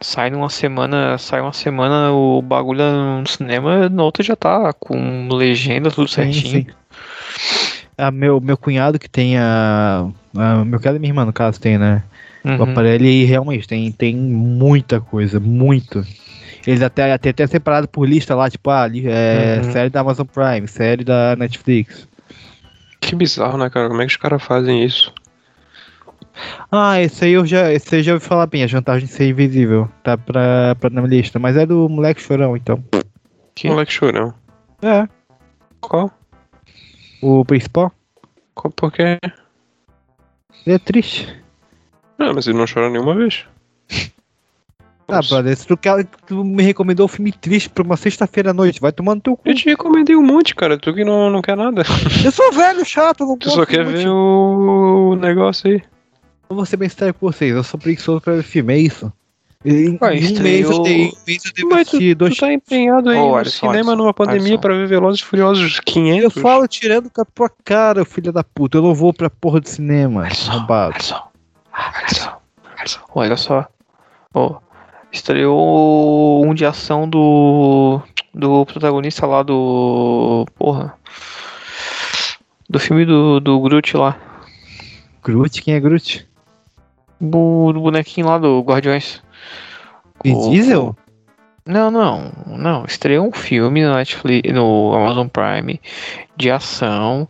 Sai numa semana, sai uma semana o bagulho no cinema, na outra já tá com legenda, tudo certinho. sim. Ah, meu, meu cunhado que tem a. a- meu cunhado e minha irmã, no caso, tem, né? O Uhum. aparelho e realmente tem, tem muita coisa, muito. Eles até, até, até separado por lista lá, tipo, ah, ali, é, Uhum. série da Amazon Prime, série da Netflix. Que bizarro, né, cara? Como é que os caras fazem isso? Ah, esse aí eu já, esse eu já ouvi falar bem, a vantagem de ser invisível, tá pra, pra na minha lista, mas é do moleque chorão, então. Que moleque chorão. É, Qual? o principal, Qual? Por quê? ele é triste. Não, mas ele não chora nenhuma vez. Ah, brother, se tu, quer, tu me recomendou um filme triste pra uma sexta-feira à noite, vai tomando teu cu. Eu te recomendei um monte, cara. Tu que não, não quer nada. Eu sou velho, chato, não Tu só de quer ver o negócio aí. Eu vou ser bem sério com vocês, eu sou preguiçoso pra ver filme, é isso. Em, Ué, em um mês eu tenho, um eu Mas tu, dois tu tá empenhado aí Ô, no Alisson, cinema Alisson, numa pandemia Alisson. pra ver Velozes e Furiosos Eu 500. falo tirando com a tua cara, filha da puta. Eu não vou pra porra do cinema, Alisson, arrombado. Alisson, Alisson, Alisson. Olha só. Ó, estreou um de ação do. Do protagonista lá do. Porra. Do filme do, do Groot lá. Groot, quem é Groot? Do, do bonequinho lá do Guardiões. Vin O- Diesel? Não, não, não. Estreou um filme no Netflix, no Amazon Prime de ação,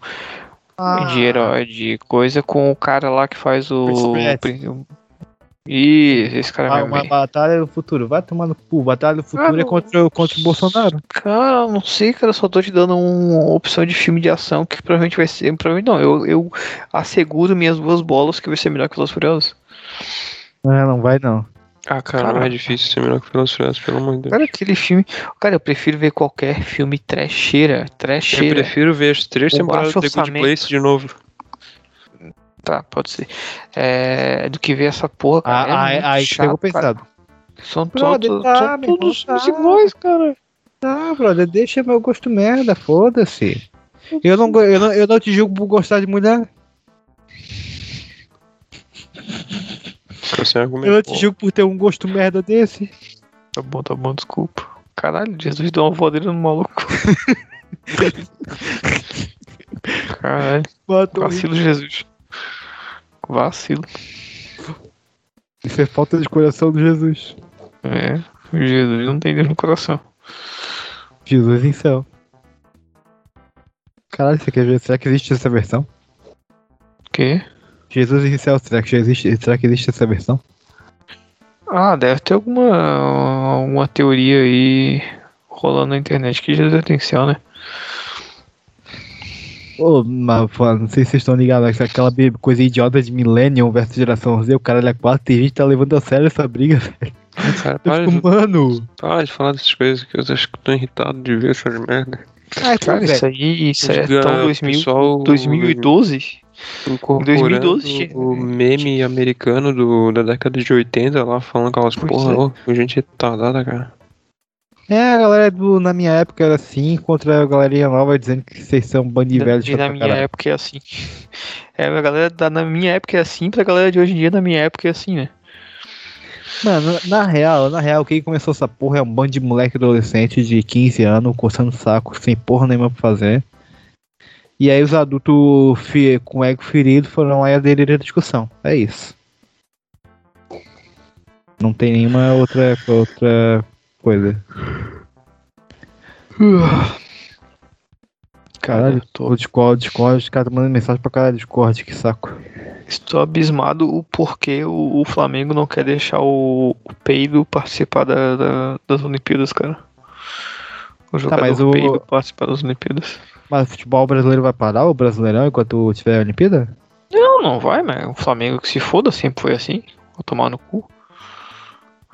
Ah. de herói, de coisa com o cara lá que faz o. Prin- Isso, esse cara Ah, mesmo. uma batalha do futuro. Vai tomar no cu. Batalha do futuro é não. contra, o- contra o Bolsonaro. Cara, não sei, cara, eu só tô te dando uma opção de filme de ação que provavelmente vai ser. Provavelmente não, eu, eu asseguro minhas duas bolas que vai ser melhor que os Furiosos. É, não vai não. Ah, cara, é difícil ser melhor que Velozes e Furiosos, pelo amor de Deus. Cara, aquele filme. Cara, eu prefiro ver qualquer filme trecheira. Eu Trecheira. prefiro ver as três O temporadas de The Good. Place de novo. Tá, pode ser. É, do que ver essa porra, cara. é Ah, muito aí cara. pesado. São, Brother, todos, tá, são todos tá. iguais, cara. Tá, brother, deixa meu gosto merda, foda-se. Eu não, eu, não, eu não te julgo por gostar de mulher. Eu não te julgo por ter um gosto merda desse. Tá bom, tá bom, desculpa. Caralho, Jesus deu uma voadeira no maluco. Caralho, Bota um- vacilo, Jesus. Vacilo. Isso é falta de coração do Jesus. É, Jesus não tem Deus no coração. Jesus em céu. Caralho, você quer ver? Será que existe essa versão? O quê? Jesus em céu, será que já existe? Será que existe essa versão? Ah, deve ter alguma, alguma teoria aí rolando na internet que Jesus tem céu, né? Ô, mas, pô, não sei se vocês estão ligados, aquela coisa idiota de Millennium versus geração Z, o cara é 4 tem gente que tá levando a sério essa briga, velho. Cara, Eu para, fico, de, mano. para de falar dessas coisas que eu acho que tô irritado de ver essas merda. Ai, pô, Cara, isso velho. aí, isso aí é tão 2000, pessoal 2012? incorporando 2012 tinha- o meme americano do, da década de 80 lá, falando aquelas Pois porra, é. ô, gente retardada, cara. É, a galera do, na minha época era assim, contra a galerinha nova dizendo que vocês são bando de velhos na minha caralho. época é assim. É, a galera da, na minha época é assim, pra galera de hoje em dia, na minha época é assim, né? Mano, na real, na real, quem começou essa porra é um bando de moleque adolescente de 15 anos, coçando saco, sem porra nenhuma pra fazer. E aí os adultos com ego ferido foram lá e aderiram à discussão. É isso. Não tem nenhuma outra, outra coisa. Caralho, tô, o Discord, Discord, os caras tá mandando mensagem pra caralho Discord, que saco. estou abismado o porquê o, o Flamengo não quer deixar o, o Peido participar da, da- das Olimpíadas, cara. O jogador mas o- Peido participar das Olimpíadas. Mas o futebol brasileiro vai parar, o brasileirão, enquanto tiver a Olimpíada? Não, não vai, mas o Flamengo que se foda, sempre foi assim. Vou tomar no cu.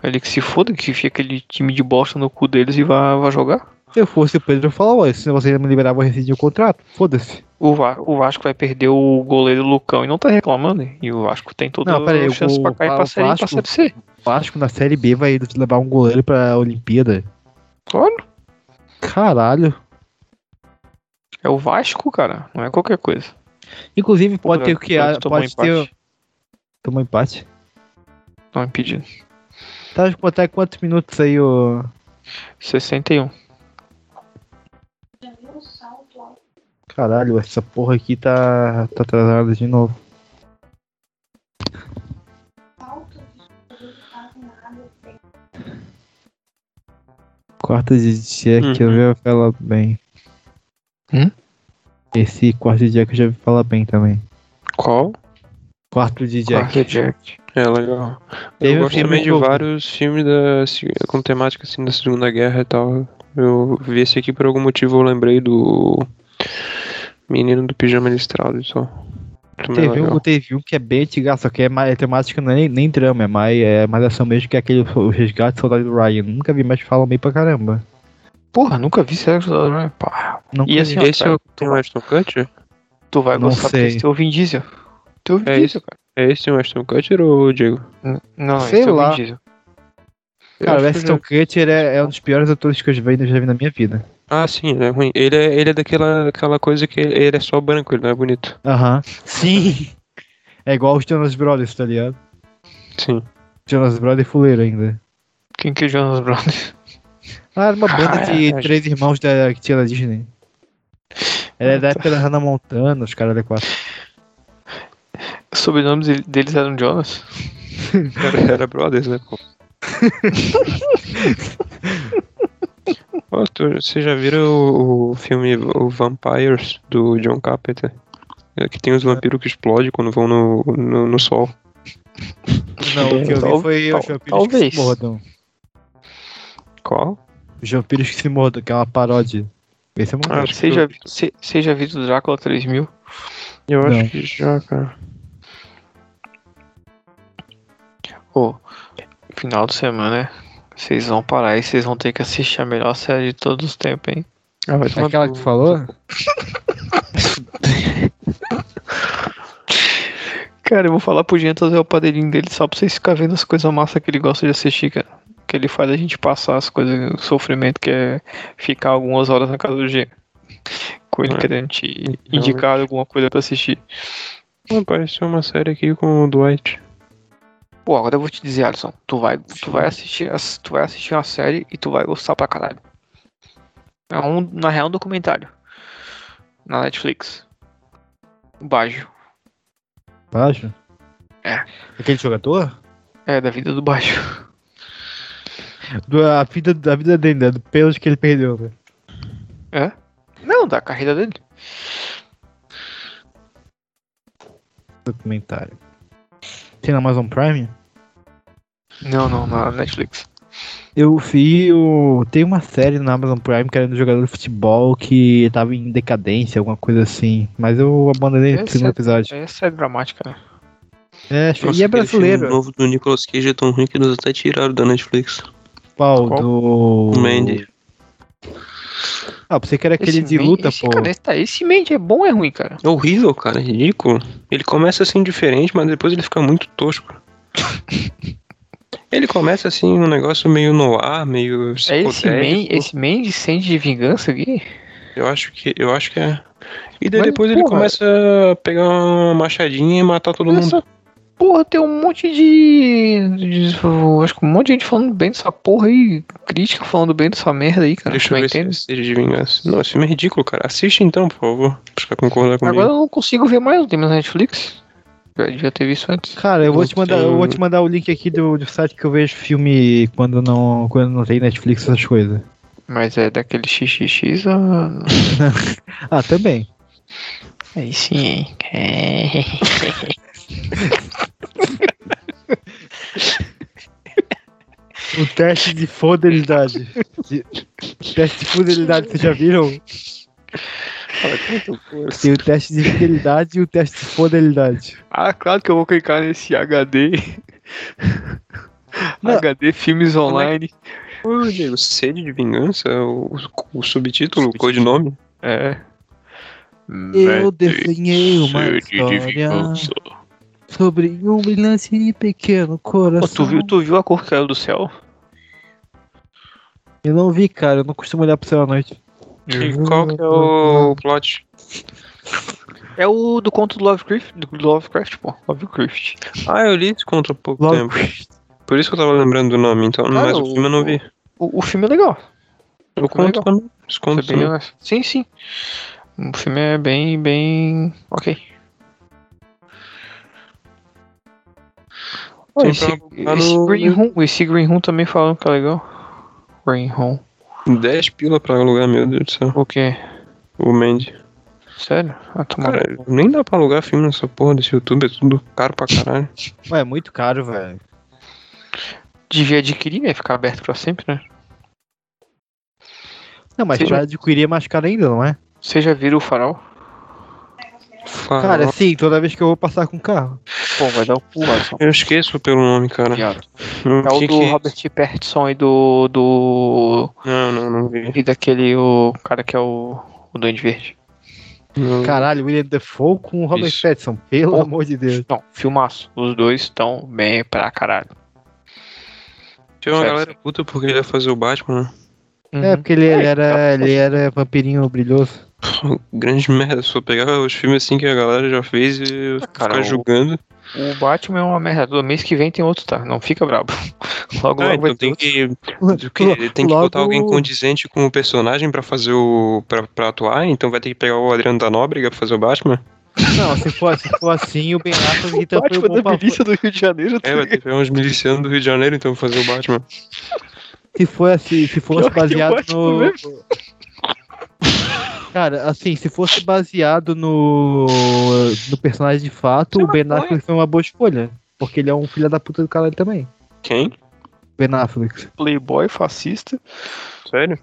Ele que se foda, que fica aquele time de bosta no cu deles e vai, vai jogar. Se eu fosse o Pedro, eu falava, "Ué, se vocês me liberar, vou rescindir o contrato. Foda-se. O, Va- o Vasco vai perder o goleiro Lucão e não tá reclamando. hein? E o Vasco tem toda Não, pera aí, a chance o- pra cair o pra série, pra Vasco- série C. O Vasco na Série B vai levar um goleiro pra Olimpíada. Claro. Caralho. É o Vasco, cara. Não é qualquer coisa. Inclusive, pode ter o que. Pode ter. empate. Tomou empate. Não impedido. Tá, pode estar quantos minutos aí, ô. 61. Caralho, essa porra aqui tá, tá atrasada de novo. Quarto de Jack eu Uhum. já falar bem. Hum? Esse quarto de Jack eu já ouvi falar bem também. Qual? Quarto de Jack. Quarto Jack. É legal. Teve eu um gosto filme também de novo. vários filmes da, com temática assim da Segunda Guerra e tal. Eu vi esse aqui por algum motivo, eu lembrei do Menino do Pijama Listrado e só. Também Teve um, teve um que é bem antigo, só que é, mais, é temática não é nem, nem drama, é mais, é mais ação mesmo que é aquele o resgate do soldado do Ryan. Nunca vi, mas falam bem pra caramba. Porra, nunca vi Sexo da Ryan. Pá. Nunca E assim, Esse é o Ashton Kutcher? Tu vai Não gostar sei. porque esse tem o Vin Diesel. O Vin É isso. cara. É esse o Ashton Kutcher ou o Diego? N- Não, Sei esse é o lá. Vin Diesel. Cara, o Aston Kutcher é, é um dos piores atores que eu já vi, já vi na minha vida. Ah, sim, ele é ruim. Ele é, ele é daquela aquela coisa que ele é só branco, ele não é bonito. Aham. Sim! É igual os Jonas Brothers, tá ligado? Sim. Jonas Brothers fuleiro ainda. Quem que é Jonas Brothers? Ah, era uma banda Ah, de é, três irmãos da, que tinha na Disney. Ela é da época da Hannah Montana, os caras da quatro. Os sobrenomes dele- deles eram Jonas. Era, era Brothers, né, pô? Ó, tu- Vocês já viram o, o filme o Vampires do John Carpenter? É que tem os vampiros que explodem quando vão no, no, no sol. Não, o que eu vi foi tal- os vampiros que talvez. se mordam. Qual? Os vampiros que se mordam, que é uma paródia. Esse é muito Ah, que Você já, viu Drácula 3000? Eu Não. acho que já, cara. Ô, final de semana, vocês vão parar e vocês vão ter que assistir a melhor série de todos os tempos, hein? Ah, vai tomar Aquela no- que tu falou? Cara, eu vou falar pro Jean trazer o padrinho dele só pra vocês ficarem vendo as coisas massas que ele gosta de assistir, cara. Que ele faz a gente passar as coisas, o sofrimento que é ficar algumas horas na casa do Jean. Com ele É. querendo te indicar alguma coisa pra assistir. Apareceu uma série aqui com o Dwight. Pô, agora eu vou te dizer, Alisson, tu vai, tu vai assistir, as- tu vai assistir uma série e tu vai gostar pra caralho. É um, na real, um documentário. Na Netflix. O Bajo. Baixo? É. Aquele jogador? É, da vida do Bajo. Do, a, vida, da vida dele, né? Do pênalti que ele perdeu, né? É? Não, da carreira dele. Documentário. Tem na Amazon Prime? Não, não, na Netflix. Eu vi o. Tem uma série na Amazon Prime que era do jogador de futebol que tava em decadência, alguma coisa assim. Mas eu abandonei no Esse segundo é- episódio. É série dramática, né? É, acho- Nossa, e é brasileiro. novo do Nicolas Cage é tão ruim que eles até tiraram da Netflix. Qual? Qual? Do. O Mandy. Ah, você que era aquele Esse de luta, esse, pô. Cara, esse, tá, esse Mandy é bom ou é ruim, cara? É horrível, cara, é ridículo. Ele começa assim diferente, mas depois ele fica muito tosco. Ele começa assim um negócio meio no ar, meio É esse, Man, Mandy sente de vingança aqui? Eu acho que eu acho que é. E daí Mas, depois ele porra. começa a pegar uma machadinha e matar todo mundo. Essa porra tem um monte de, de- Acho que um monte de gente falando bem dessa porra aí. Crítica falando bem dessa merda aí, cara. Deixa eu não ver se é de vingança. Não, esse filme é ridículo, cara. Assiste então, por favor. Pra concordar comigo. Agora eu não consigo ver mais, não tem mais Netflix. Já ter visto antes. Cara, eu vou te mandar, eu vou te mandar o link aqui do, do site que eu vejo filme quando não, quando não tem Netflix, essas coisas. Mas é daquele XXX ou... Ah, também. Aí sim, hein? O teste de fidelidade. De- teste de fidelidade, vocês já viram? Tem o teste de fidelidade e o teste de fidelidade. Ah, claro que eu vou clicar nesse HD. Não. HD Filmes Online. Ô, Diego, sede de vingança? O, o subtítulo, o codinome? É. Eu desenhei uma história sobre um brilhante e pequeno coração. tu, viu, tu viu a cor que caiu do céu? Eu não vi, cara. Eu não costumo olhar pro céu à noite. E qual que é o plot? É o do conto do Lovecraft, do Lovecraft, pô. Lovecraft. Ah, eu li esse contra há pouco tempo. Por isso que eu tava lembrando do nome, então. mas o o- filme eu não vi. O, o filme é legal. O filme é conto também. Os É contos bem também. legal. Sim, sim. O filme é bem, bem. Ok. Tem esse, esse Green Room, esse Green Room também falaram que é legal. Green Room. 10 pila pra alugar, meu Deus do céu. O quê? O Mandy. Sério? Ah, tomara. Cara, nem dá pra alugar filme nessa porra desse YouTube, é tudo caro pra caralho. Ué, é muito caro, velho. Devia adquirir, né? Ficar aberto pra sempre, né? Não, mas Seja- pra adquirir é mais caro ainda, não é? Você já viram o farol? Farol. Cara, sim, toda vez que eu vou passar com o carro. Pô, vai dar o pulo, Alisson. Eu esqueço pelo nome, cara. É o que do que- Robert Pattinson e do. do. Não, não, não vi. E daquele. O cara que é o. O Duende Verde. Não. Caralho, William Defoe com o Robert Isso. Pattinson, pelo Pô. amor de Deus. Não, filmaço. Os dois estão bem pra caralho. Tinha uma Sério. galera puta porque ele ia fazer o Batman, né? É, porque ele, ele era, ele era vampirinho brilhoso. Grande merda, só pegar os filmes assim que a galera já fez e Ah, cara, ficar o- julgando. O Batman é uma merda. Do mês que vem tem outro, tá? Não fica brabo. Logo, Ah, logo vai então tem ter que, o quê? tem que Logo- botar alguém condizente com o personagem pra fazer o. Pra, pra atuar, então vai ter que pegar o Adriano da Nóbrega pra fazer o Batman. Não, se for, se for assim, o Ben Affleck então foi Batman bom da pra- milícia do Rio de Janeiro. É, vai ter que pegar uns milicianos do Rio de Janeiro então pra fazer o Batman. Se for assim, se fosse que baseado no. mesmo. Cara, assim, se fosse baseado no. no personagem de fato, Você o Ben. Affleck foi uma boa escolha. Porque ele é um filho da puta do caralho também. Quem? Ben Affleck. Playboy fascista. Sério?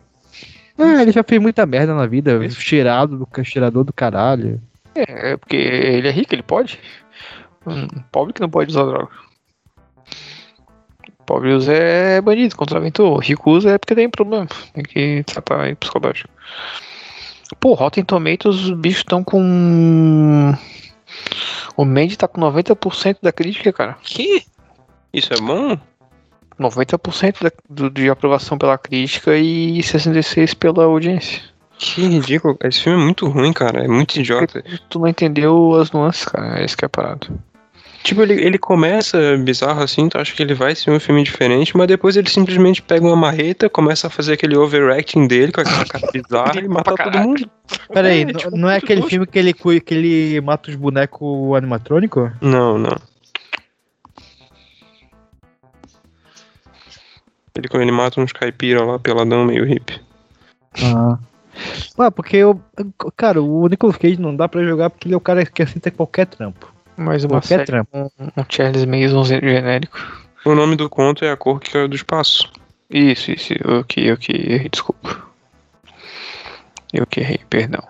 Ah, ele já fez muita merda na vida. Cheirado do cheirador do caralho. É, é porque ele é rico, ele pode. Um pobre que não pode usar droga. Pobre usa é banido, contraventor. Rico usa é porque tem problema. Tem que tratar aí psicológico. Pô, Rotten Tomatoes, os bichos estão com. O Mandy tá com 90% da crítica, cara. Que? Isso é bom? 90% da, do, de aprovação pela crítica e 66% pela audiência. Que ridículo. Esse filme é muito ruim, cara. É muito idiota. Tu não entendeu as nuances, cara. É isso que é parado. Tipo, ele, ele começa bizarro assim, tu acha que ele vai ser um filme diferente, mas depois ele simplesmente pega uma marreta, começa a fazer aquele overacting dele com aquela cara bizarra e mata todo mundo. Pera aí, É, tipo, não é aquele tosco. filme que ele, que ele mata os bonecos animatrônicos? Não, não. Ele, ele mata uns caipira lá, peladão, meio hippie. Ah. Ué, porque eu. Cara, o Nicolas Cage não dá pra jogar porque ele é o cara que aceita qualquer trampo. Mais uma Qualquer série trampo. com um Charles Mason genérico. O nome do conto é A Cor que Caiu do Espaço. Isso, isso. Eu que, eu que errei, desculpa. Eu que errei, perdão.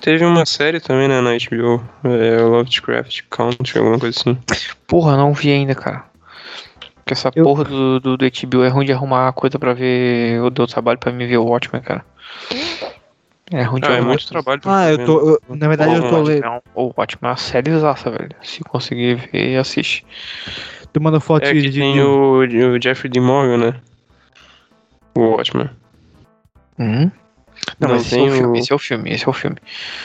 Teve uma série também né, na HBO, é, Lovecraft Country, alguma coisa assim. Porra, não vi ainda, cara. Porque essa Eu- porra do, do, do HBO é ruim de arrumar coisa pra ver. Eu dou trabalho pra me ver o Watchmen, cara. É ruim de Ah, é muito trabalho. pra Ah, eu tô. eu- na verdade, eu tô, Pô, le- é um- O Watchmen é uma série zaça, velho. Se conseguir ver, assiste. tô mandando foto É que de. tem o, o Jeffrey D. Morgan, né? O Watchman. Hum? Não, Não mas esse é tem o filme, o- esse é o filme, esse é o filme.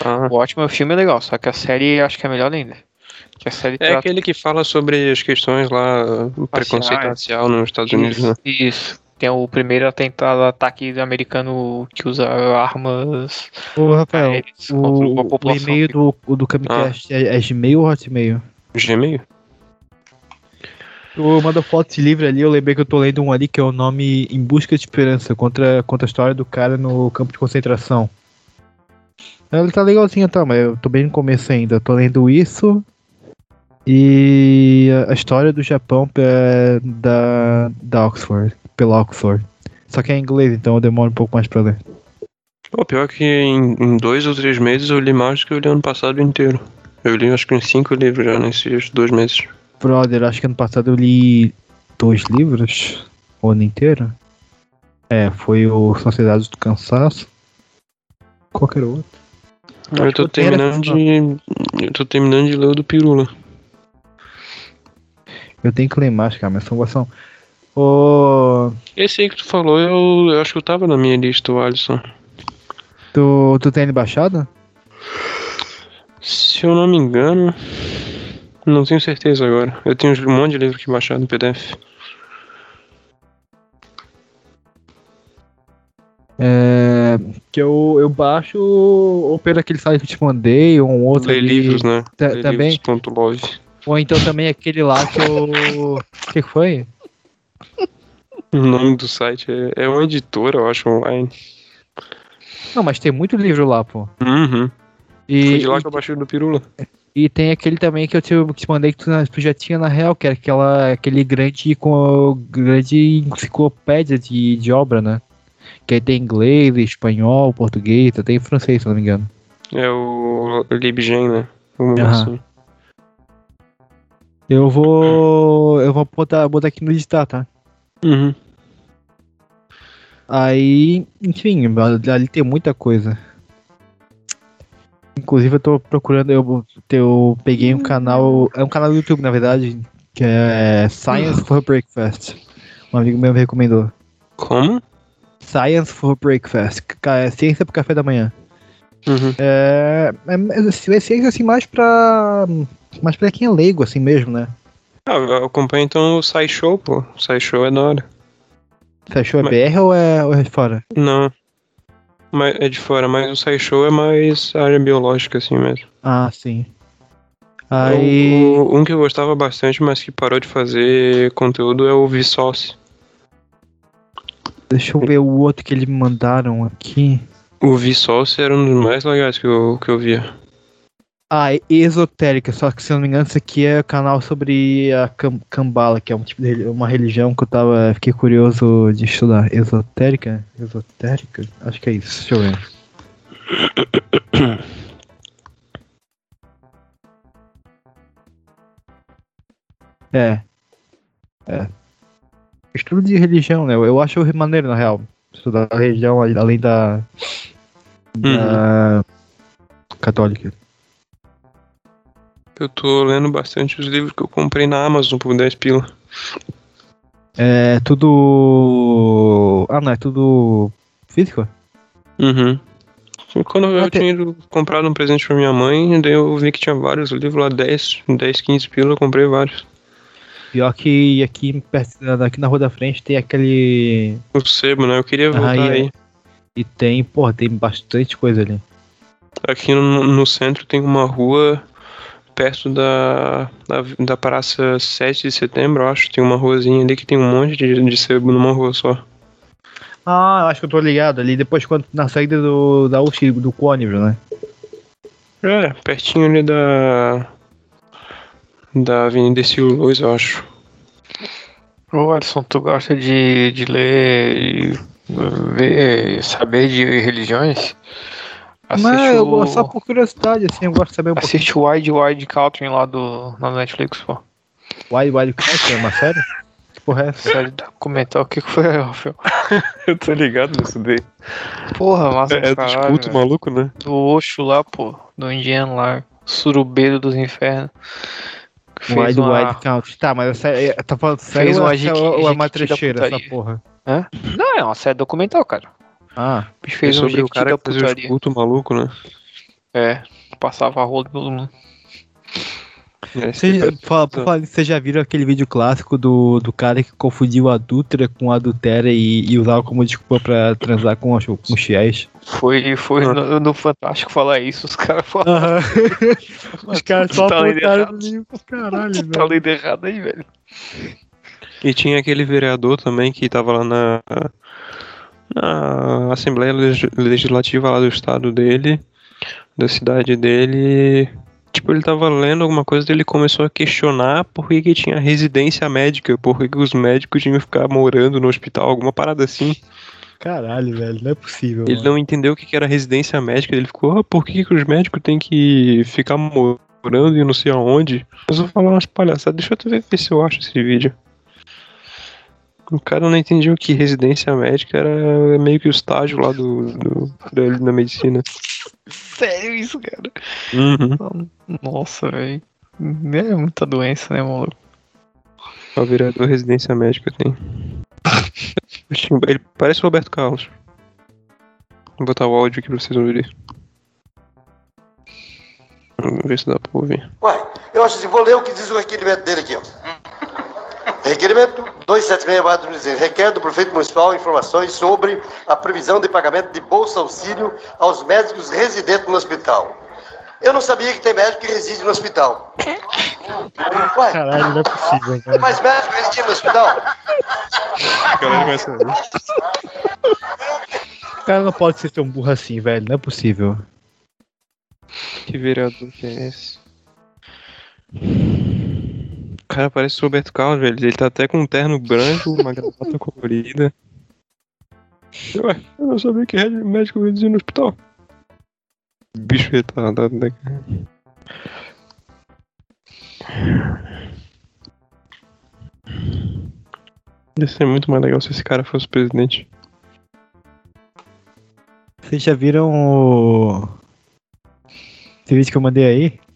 Ah. O Watchmen, o filme é legal, só que a série acho que é melhor ainda. Que a série É trata aquele que fala sobre as questões lá, o preconceito racial nos Estados Unidos, né? Isso. Tem o primeiro atentado, ataque americano que usa armas Ô, Rafael, o, uma o e-mail do, do Camicast é, é Gmail ou Hotmail? Gmail? Tu manda foto de livro ali, eu lembrei que eu tô lendo um ali que é o nome Em Busca de Esperança, contra, contra a história do cara no campo de concentração. Ele tá legalzinho, tá, mas eu tô bem no começo ainda. Eu tô lendo isso e a- a história do Japão pe- da, da Oxford, pela Oxford. Só que é em inglês, então eu demoro um pouco mais pra ler. Pô, pior que em, em dois ou três meses eu li mais do que eu li ano passado inteiro. Eu li acho que uns cinco livros já nesses dois meses. Brother, acho que ano passado eu li dois livros, o ano inteiro. É, foi o Sociedade do Cansaço. Qualquer outro. Eu tô eu tenho terminando de. Eu tô terminando de ler o do Pirula. Eu tenho que ler mais, cara, mas são. são... Ô, Esse aí que tu falou, eu, eu acho que eu tava na minha lista, o Alisson. tu, tu tem ele baixado? Se eu não me engano. Não tenho certeza agora. Eu tenho um monte de livro aqui baixado no PDF. É. Que eu, eu baixo ou pelo aquele site que eu te mandei, ou um outro. Ali. livros, né? Ler também. Ou então também aquele lá que eu. O que foi? O nome do site é, é uma editora, eu acho, online. Não, mas tem muito livro lá, pô. Uhum. Foi E, de lá que eu baixei do Pirula. e tem aquele também que eu te, que te mandei que tu, tu já tinha na real, que era aquela, aquele grande, com, grande enciclopédia de, de obra, né? Que aí tem inglês, espanhol, português, até em francês, se não me engano. É o LibGen, né? Aham. assim. Eu vou. Eu vou botar, botar aqui no editar, tá? Uhum. Aí, enfim, ali tem muita coisa. Inclusive eu tô procurando, eu, eu peguei um canal, é um canal do YouTube na verdade, que é Science for Breakfast. Um amigo meu me recomendou. Como? Science for Breakfast, é ciência pro café da manhã. Uhum. É, é, é ciência assim mais pra, mais pra quem é leigo assim mesmo, né? Ah, eu acompanho então o SciShow, pô. O SciShow é da hora. Achou é Mas- BR ou é, ou é de fora? Não. Mas é de fora, mas o SciShow é mais área biológica, assim mesmo. Ah, sim. Aí. O- um que eu gostava bastante, mas que parou de fazer conteúdo é o Vsauce. Deixa eu ver o outro que eles me mandaram aqui. O Vsauce era um dos mais legais que eu, que eu via. Ah, é esotérica, só que se eu não me engano, isso aqui é canal sobre a Kambala, que é um tipo de uma religião que eu tava. Fiquei curioso de estudar. Esotérica? Esotérica? Acho que é isso, deixa eu ver. É. É. Estudo de religião, né? Eu acho maneiro, na real. Estudar a religião além da. da. católica. Eu tô lendo bastante os livros que eu comprei na Amazon por 10 pila. É tudo. Ah, não, é tudo físico? Uhum. Quando eu Ah, tinha ido comprado um presente pra minha mãe, daí eu vi que tinha vários livros lá, 10, 10 15 pila, eu comprei vários. Pior que aqui, perto, aqui na rua da frente tem aquele. O sebo, né? Eu queria voltar e, aí. e tem, porra, tem bastante coisa ali. Aqui no, no centro tem uma rua perto da, da, da Praça 7 de Setembro, eu acho. Tem uma ruazinha ali que tem um monte de, de sebo numa rua só. Ah, eu acho que eu tô ligado ali, depois quando na saída do, da UX, do Cônibus, né? É, pertinho ali da. Da Avenida Silvio Luz, eu acho. Ô Alisson, tu gosta de, de ler e ver, saber de religiões? Assiste Não, eu o, gosto só por curiosidade, assim, eu gosto de saber um pouquinho. assiste o Wide Wide Country lá do, na Netflix, pô. Wild Wild Country, é uma série? Que porra é essa? Série documental, o que foi, Rafael? Eu tô ligado nisso daí. Porra, massa É, pra dos cultos maluco, né? Do Oxo lá, pô. Do indiano lá. Surubeiro dos infernos. Wild uma- Wild Country. Tá, mas essa, é- tá falando sério Fez ou, uma é- ou é uma trecheira essa porra? Não, é uma série documental, cara. Ah, O bicho fez é um sobre o jequiti cara que fazia os cultos maluco, né? É, passava a rola em todo mundo. É, Vocês, já viram aquele vídeo clássico do, do cara que confundiu a adúltera com a adultéria e, e usava como desculpa pra transar com, os- com os fiéis? Foi, foi Ah. no, no Fantástico falar isso, os caras falaram. Os caras só só apontaram livro, caralho, Tá lendo errado aí, velho. E tinha aquele vereador também que tava lá na, na Assembleia Leg- Legislativa lá do estado dele, da cidade dele. Tipo, ele tava lendo alguma coisa e ele começou a questionar por que, que tinha residência médica, por que, que os médicos tinham que ficar morando no hospital, alguma parada assim. Caralho, velho, não é possível. Ele mano. não entendeu o que, que era residência médica, ele ficou, ah, por que, que os médicos têm que ficar morando e não sei aonde? Eu vou falar umas palhaçadas, deixa eu ver se eu acho esse vídeo. O cara não entendia que residência médica era meio que o estágio lá do, do da, da medicina. Sério isso, cara? Uhum. Nossa, velho. É muita doença, né, maluco? O vereador residência médica tem. Ele parece o Roberto Carlos. Vou botar o áudio aqui pra vocês ouvirem. Vamos ver se dá pra ouvir. Uai, eu acho assim, vou ler o que diz o requerimento dele aqui, ó. Requerimento 276 requer do prefeito municipal informações sobre a previsão de pagamento de bolsa auxílio aos médicos residentes no hospital. Eu não sabia que tem médico que reside no hospital. Uai, Caralho, não é possível, tem velho. mais médico residindo no hospital? Vai sair. O cara não pode ser tão burro assim, velho. Não é possível. Que vereador que é esse? Cara parece o Roberto Carlos, velho. Ele tá até com um terno branco, uma gravata colorida. Ué, eu não sabia que médico veio no hospital. Bicho retardado, né? Ia ser muito mais legal se esse cara fosse presidente. Vocês já viram o. Esse vídeo que eu mandei aí?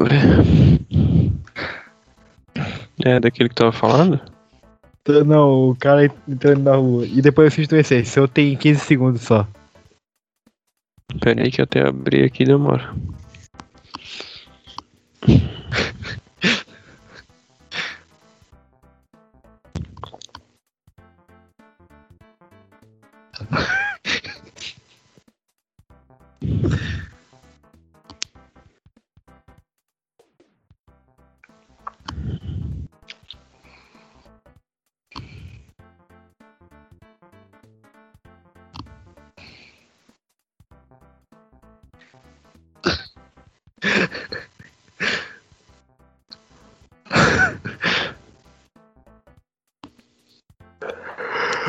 Ver. É daquele que tava falando? Não, o cara entrando na rua. E depois eu fiz esse. Esse eu tenho 15 segundos só. Pera aí que eu até abri aqui demora.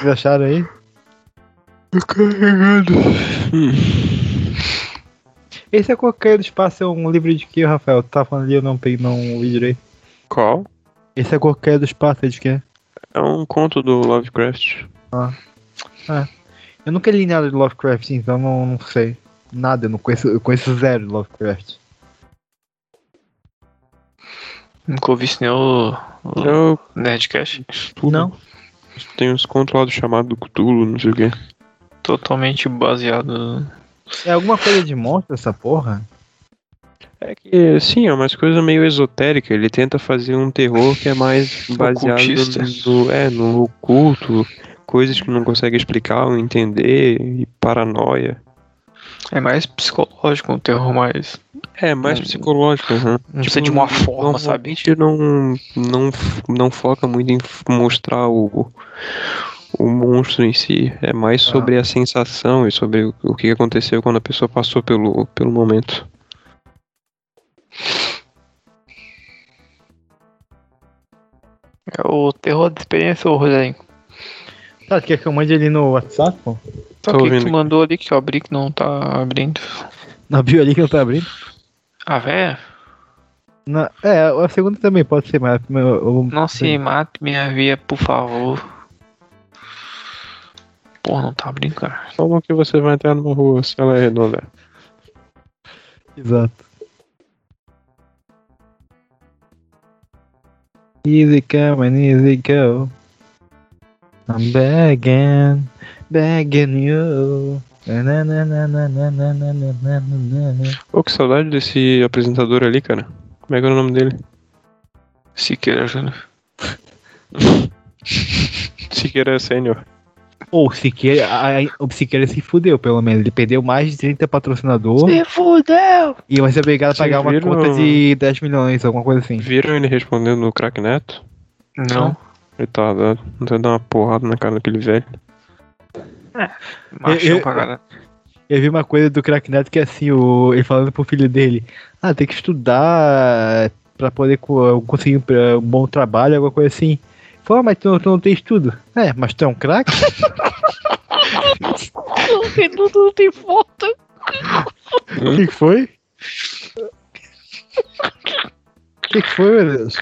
Vocês acharam aí? Carregado. Esse é qualquer do espaço, é um livro de que, Rafael? Tu tá falando ali, eu não peguei, não ouvi direito. Qual? Esse é qualquer do espaço, é de quê? É um conto do Lovecraft. Eu nunca li nada de Lovecraft, então não, não sei. Nada, eu não conheço, eu conheço zero de Lovecraft. Nunca ouvi isso nem o, o Nerdcast. Não. Tem uns contos lá do chamado Cthulhu, não sei o quê. Totalmente baseado. É alguma coisa de monstro essa porra? É que, sim, é umas coisas meio esotérica. Ele tenta fazer um terror que é mais baseado Ocultista. no, é, no oculto, coisas que não consegue explicar ou entender, e paranoia. É mais psicológico, um terror mais. É, mais Não- psicológico. aham. Não sei de uma forma, sabe? Normalmente não, não, não foca muito em mostrar o, o monstro em si. É mais sobre a sensação e sobre o, o que aconteceu quando a pessoa passou pelo, pelo momento. É o terror da experiência, ô Rogério. Tá, tu quer que eu mande ali no WhatsApp, pô? Só Tô que ouvindo tu aqui. mandou ali que eu abri que não tá abrindo. Na bio ali que não tá abrindo? Ah, velho? Na, é, a segunda também pode ser, mas eu, eu- Não se mate minha via, por favor. Porra, não tá cara. Como que você vai entrar numa rua se ela é redonda? Exato. Easy come and easy go. I'm begging, begging you. Ô, que saudade desse apresentador ali, cara. Como é que era o nome dele? Siqueira Júnior. Siqueira Sênior. Ou Siqueira, o Siqueira se fudeu, pelo menos. Ele perdeu mais de 30 patrocinadores. Se fudeu! E vai ser obrigado a pagar viram... uma conta de 10 milhões, alguma coisa assim. Viram ele respondendo no Crack Neto? Não. Ele tá dando uma porrada na cara daquele velho. Machão eu- pra caralho. Eu vi uma coisa do Crack Neto que é assim, o, ele falando pro filho dele, ah, tem que estudar pra poder co- conseguir um, um bom trabalho, alguma coisa assim. Ele Falou, ah, mas tu, não- tu não tem estudo. É, mas tu é um craque? Não, não tem foto. O que que foi? O que que foi, meu Deus?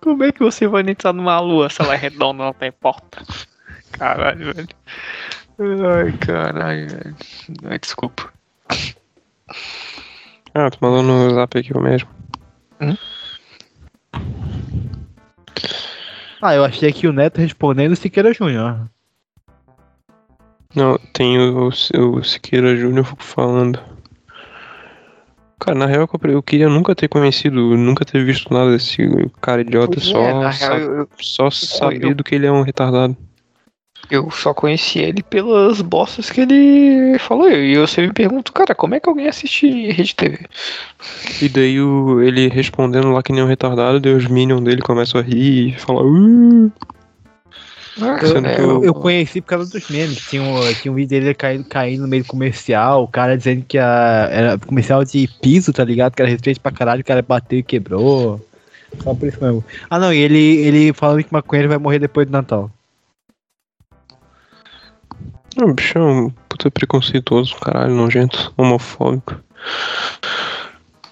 Como é que você vai entrar numa lua se ela é redonda não tem porta? Caralho, velho. Ai, caralho, velho. Ai, desculpa. Ah, tu mandou no zap aqui o mesmo. Ah, eu achei que o Neto respondendo Siqueira Júnior. Não, tem o, o Siqueira Júnior falando. Cara, na real eu eu queria nunca ter conhecido, nunca ter visto nada desse cara idiota, Pois é, só, na sa- real, eu- só eu- sabido que ele é um retardado. Eu só conheci ele pelas bostas que ele falou. E eu sempre me pergunto, cara, como é que alguém assiste Rede TV? E daí o, ele respondendo lá que nem um retardado, daí os minions dele começam a rir e falam. "Uh". Ah, Sendo é, Eu, eu conheci por causa dos memes. Tinha um, tinha um vídeo dele caindo, caindo no meio do comercial, o cara dizendo que a, era comercial de piso, tá ligado? Que era respeito pra caralho, o cara bateu e quebrou. Só por isso mesmo. Ah não, e ele, ele falando que maconheiro vai morrer depois do Natal. Ah, o bicho é um puta preconceituoso, caralho, nojento, homofóbico.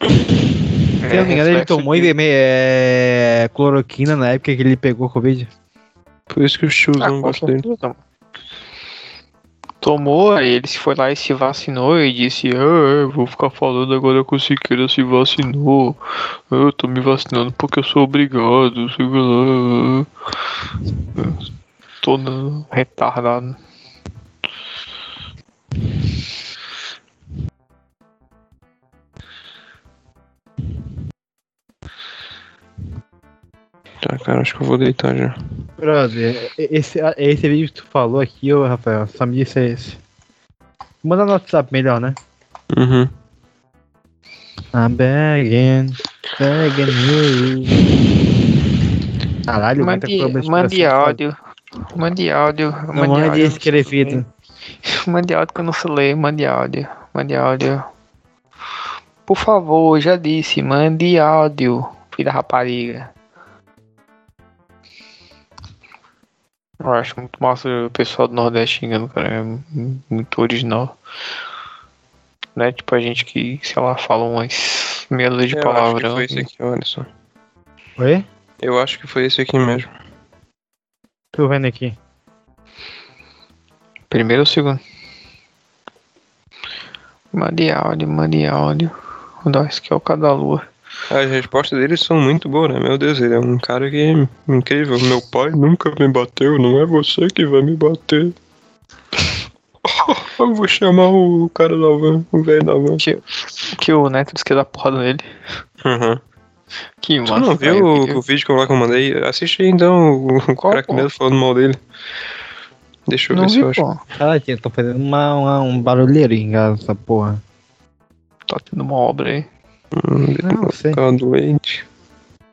Se eu não me engano, ele tomou de- é, cloroquina na época que ele pegou Covid. Por isso que os Ah, tiozão com gostam dele. Tomou, aí ele se foi lá e se vacinou e disse, ah, eu vou ficar falando agora que o Siqueira se vacinou. Eu tô me vacinando porque eu sou obrigado, sei lá. Todo retardado. Tá, cara, acho que eu vou deitar já. Brother, esse, esse vídeo que tu falou aqui, ô Rafael, só me disse é esse. Manda no WhatsApp melhor, né? Uhum. I'm begging, begging you. Caralho, muita Mande, problema de mande áudio. Mande áudio. Mande mande áudio. Mande áudio que eu não sei ler. Mande áudio. Mande áudio. Por favor, já disse. Mande áudio. Filho da rapariga. Eu acho muito massa o pessoal do Nordeste xingando, cara. É mu- muito original. Né? Tipo a gente que, sei lá, fala umas meia de Eu acho que foi esse aqui, olha só. Oi? Eu acho que foi esse aqui mesmo. Tô vendo aqui. Primeiro ou segundo? Mande áudio, mande áudio. Nós que é o cada lua. As respostas dele são muito boas, né? Meu Deus, ele é um cara que é incrível. Meu pai nunca me bateu, não é você que vai me bater. Eu vou chamar o cara da van, o velho da van. Que o neto disse que ia dar porrada nele. Uhum. Que Tu massa. não viu o, o vídeo que eu lá que eu mandei? Assiste aí então o, o cara que mesmo falando mal dele. Deixa eu Não ver se vi, eu acho. pô. Cara, tia, tô fazendo uma, uma- um barulheiro em casa, essa porra. Tá tendo uma obra aí. Hum, Não, sei. Tá doente.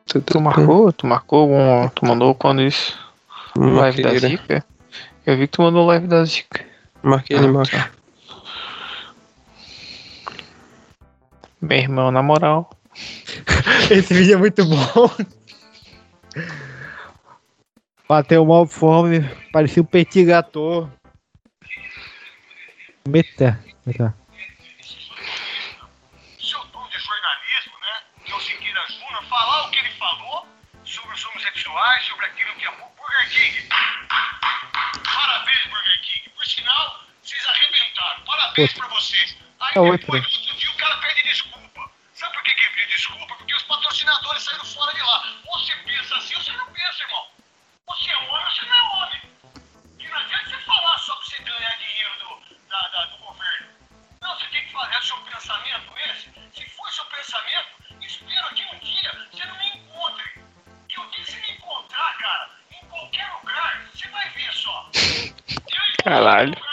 Tu, Tu marcou? Tu marcou algum. Tu mandou quando isso? Live da ele. Zica? Eu vi que tu mandou live da Zica. Marquei ele Ah, embaixo. tá. Meu irmão, na moral. Esse vídeo é muito bom. Bateu mal fome, parecia um petit gâteau. Meta. Meta. seu tom de jornalismo, né? Que é o Siqueira Júnior, falar o que ele falou sobre os homossexuais, sobre aquilo que é Burger King. Parabéns, Burger King. Por sinal, vocês arrebentaram. Parabéns pra vocês. Aí É depois, outro dia, o cara pede desculpa. Sabe por que que ele pede desculpa? Porque os patrocinadores saíram fora de lá. Caralho.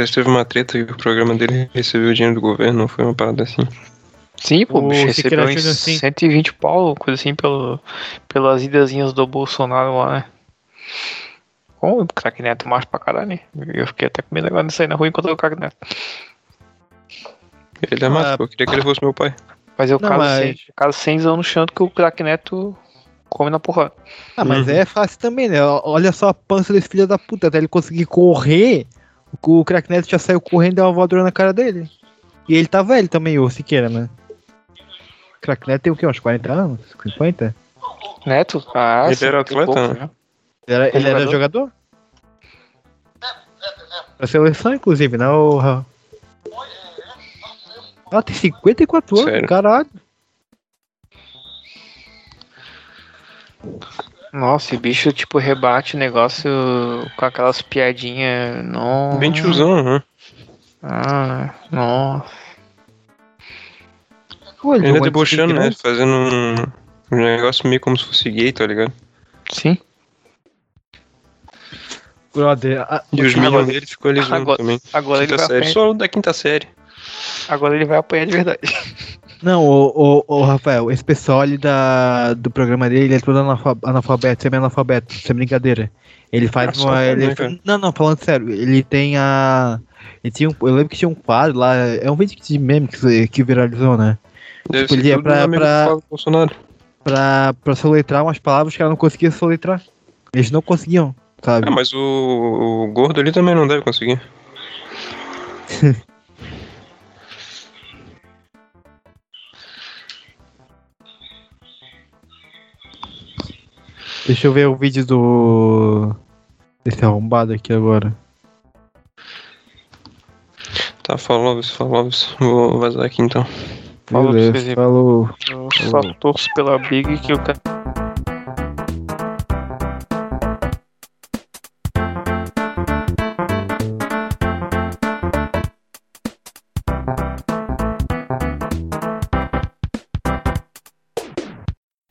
Parece que teve uma treta que o programa dele recebeu dinheiro do governo, não foi uma parada assim. Sim, pô, o bicho recebeu Siqueira em Júnior, sim. 120 pau, coisa assim, pelo, pelas idazinhas do Bolsonaro lá, né? Como o craque neto macho pra caralho, né? Eu fiquei até com medo agora de sair na rua enquanto o craque neto. Ele é Ah. pô. Eu queria que ele fosse meu pai. Mas eu Não, caso, mas- sem, caso no chão que o craque neto come na porrada. Ah, mas Uhum. é fácil também, né? Olha só a pança desse filho da puta. Até ele conseguir correr, o Crack Neto já saiu correndo e deu uma voadora na cara dele. E ele tá velho também, o Siqueira, né? Crack Neto tem o quê? Uns 40 anos? 50? Neto? Ah, Ele sim, era atleta, pouco, né? né? Ele era, ele era jogador? Da seleção, inclusive, né? O... Ah, tem 54 anos, Sério? caralho. Nossa, e bicho, tipo, rebate o negócio com aquelas piadinhas. Não. Bem tiozão, né? Ah, nossa. Ele é debochando, né? Fazendo um, um negócio meio como se fosse gay, tá ligado? Sim. Brother, a- E os minions dele ficou ali agora- também. Agora ele, Quinta vai série. apanhar, Só da quinta série. agora ele vai apanhar de verdade. Não, o, o, o Rafael, esse pessoal ali da, do programa dele, ele é todo analfa- analfabeto, semi-analfabeto, sem brincadeira. Ele faz uma. ele- né, não, não, falando sério, ele tem a. Ele tinha um, eu lembro que tinha um quadro lá, é um vídeo de meme que, que viralizou, né? Deve Tipo, ele é pra- pra- Bolsonaro. Pra, pra soletrar umas palavras que ela não conseguia soletrar. Eles não conseguiam, sabe? Ah, mas o, o gordo ali também não deve conseguir. Deixa eu ver o vídeo do. Desse arrombado aqui agora. Tá, falou isso, falou isso. Vou vazar aqui então. Falou Beleza, falou. Eu só torço pela Big que o cara.